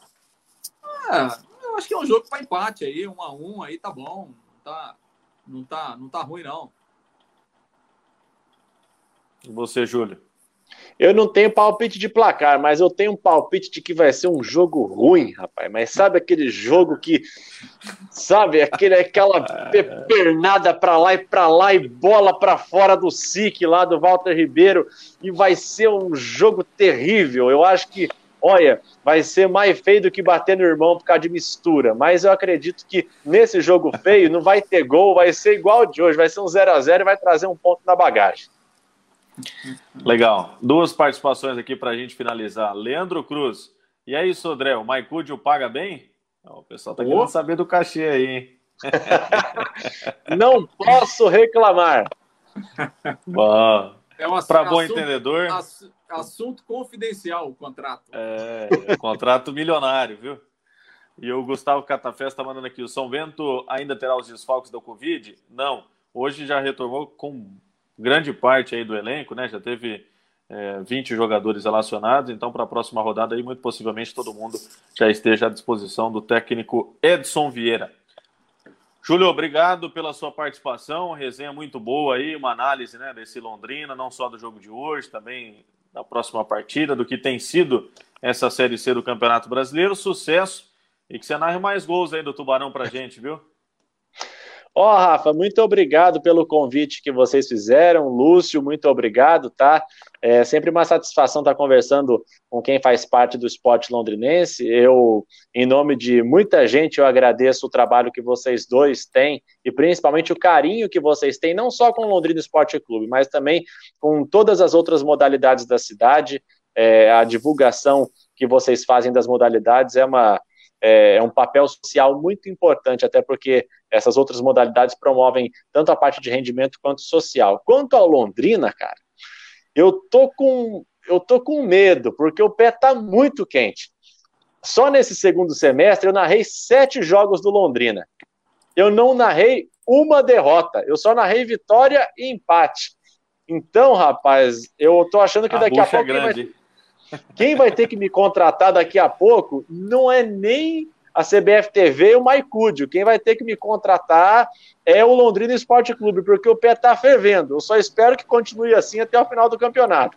É, eu acho que é um jogo para empate aí, um a um aí tá bom. Não tá, não tá, não tá ruim, não. E você, Júlio? Eu não tenho palpite de placar, mas eu tenho um palpite de que vai ser um jogo ruim, rapaz. Mas sabe aquele jogo que, sabe, aquele, aquela pernada para lá e para lá e bola para fora do SIC lá do Walter Ribeiro e vai ser um jogo terrível. Eu acho que, olha, vai ser mais feio do que bater no irmão por causa de mistura. Mas eu acredito que nesse jogo feio não vai ter gol, vai ser igual de hoje, vai ser um 0 a 0 e vai trazer um ponto na bagagem. Legal. Duas participações aqui para a gente finalizar. Leandro Cruz. E aí, Sodré, o Maicudio paga bem? O pessoal está querendo saber do cachê aí, hein? Não posso reclamar. Bom. É um para bom entendedor. Assunto confidencial o contrato. É, é, contrato milionário, viu? E o Gustavo Catafé está mandando aqui: o São Bento ainda terá os desfalques da Covid? Não. Hoje já retornou com grande parte aí do elenco, né? Já teve é, 20 jogadores relacionados, então para a próxima rodada aí, muito possivelmente todo mundo já esteja à disposição do técnico Edson Vieira. Júlio, obrigado pela sua participação. Resenha muito boa aí, uma análise né, desse Londrina, não só do jogo de hoje, também da próxima partida, do que tem sido essa Série C do Campeonato Brasileiro. Sucesso e que você narre mais gols aí do Tubarão pra gente, viu? Ó, oh, Rafa, muito obrigado pelo convite que vocês fizeram. Lúcio, muito obrigado, tá? É sempre uma satisfação estar conversando com quem faz parte do esporte londrinense. Eu, em nome de muita gente, eu agradeço o trabalho que vocês dois têm e principalmente o carinho que vocês têm, não só com o Londrina Esporte Clube, mas também com todas as outras modalidades da cidade. É, a divulgação que vocês fazem das modalidades é uma é, é um papel social muito importante, até porque essas outras modalidades promovem tanto a parte de rendimento quanto social. Quanto ao Londrina, cara, eu tô com eu tô com medo, porque o pé tá muito quente. Só nesse segundo semestre eu narrei sete jogos do Londrina. Eu não narrei uma derrota, eu só narrei vitória e empate. Então, rapaz, eu tô achando que a daqui a é pouco. É grande. Quem vai ter que me contratar daqui a pouco não é nem a CBF TV e o Maicúdio. Quem vai ter que me contratar é o Londrina Esporte Clube, porque o pé está fervendo. Eu só espero que continue assim até o final do campeonato.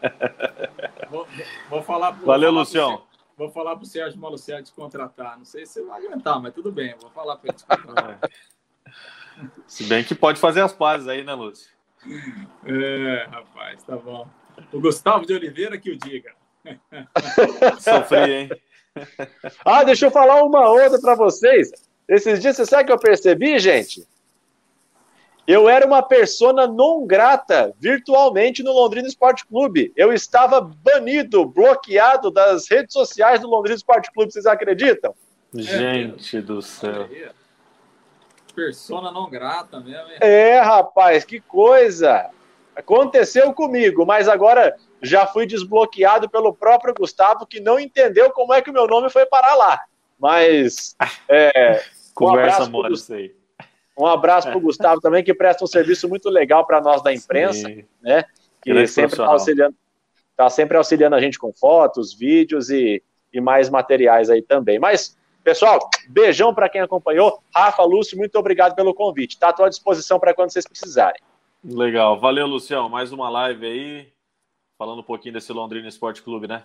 Vou, vou falar pro, Valeu, vou Lucião. Pro, vou falar para o Sérgio Malucelli te contratar. Não sei se vai aguentar, mas tudo bem. Vou falar para ele te contratar. Se bem que pode fazer as pazes aí, né, Lúcio? É, rapaz, tá bom. O Gustavo de Oliveira que o diga. Sofri, hein? ah, deixa eu falar uma outra para vocês. Esses dias, você sabe o que eu percebi, gente? Eu era uma persona não grata virtualmente no Londrina Esporte Clube. Eu estava banido, bloqueado das redes sociais do Londrina Esporte Clube. Vocês acreditam? Gente é, do céu. Persona não grata mesmo. Hein? É, rapaz, que coisa. Aconteceu comigo, mas agora já fui desbloqueado pelo próprio Gustavo, que não entendeu como é que o meu nome foi parar lá. Mas. É, Conversa um mora isso aí. Um abraço para o Gustavo também, que presta um serviço muito legal para nós da imprensa, Sim. né? Que sempre está auxiliando, tá sempre auxiliando a gente com fotos, vídeos e, e mais materiais aí também. Mas, pessoal, beijão para quem acompanhou. Rafa, Lúcio, muito obrigado pelo convite. Está à tua disposição para quando vocês precisarem. Legal. Valeu, Lucião. Mais uma live aí, falando um pouquinho desse Londrina Esporte Clube, né?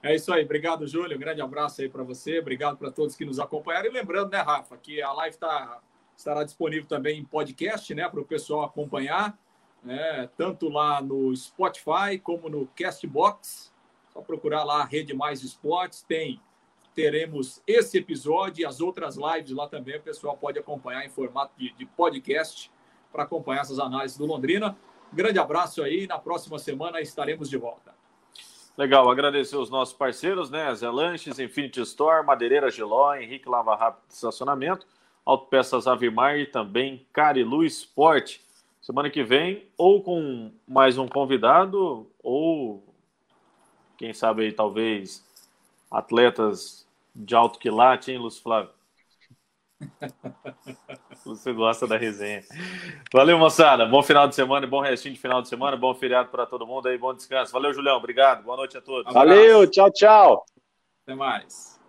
É isso aí. Obrigado, Júlio. Um grande abraço aí para você. Obrigado para todos que nos acompanharam. E lembrando, né, Rafa, que a live tá, estará disponível também em podcast, né, para o pessoal acompanhar, né, tanto lá no Spotify como no Castbox. Só procurar lá a Rede Mais Esportes. Tem teremos esse episódio e as outras lives lá também. O pessoal pode acompanhar em formato de, de podcast para acompanhar essas análises do Londrina. Grande abraço aí, na próxima semana estaremos de volta. Legal, agradecer os nossos parceiros, né? Zé Lanches, Infinity Store, Madeireira Giló, Henrique Lava Rápido de Estacionamento, Autopeças Avimar e também Carilu Esporte. Semana que vem, ou com mais um convidado, ou quem sabe aí, talvez, atletas de alto quilate, hein, Lúcio Flávio? Você gosta da resenha. Valeu, moçada. Bom final de semana, bom restinho de final de semana, bom feriado para todo mundo aí, bom descanso. Valeu, Julião. Obrigado. Boa noite a todos. Valeu, tchau, tchau. Até mais.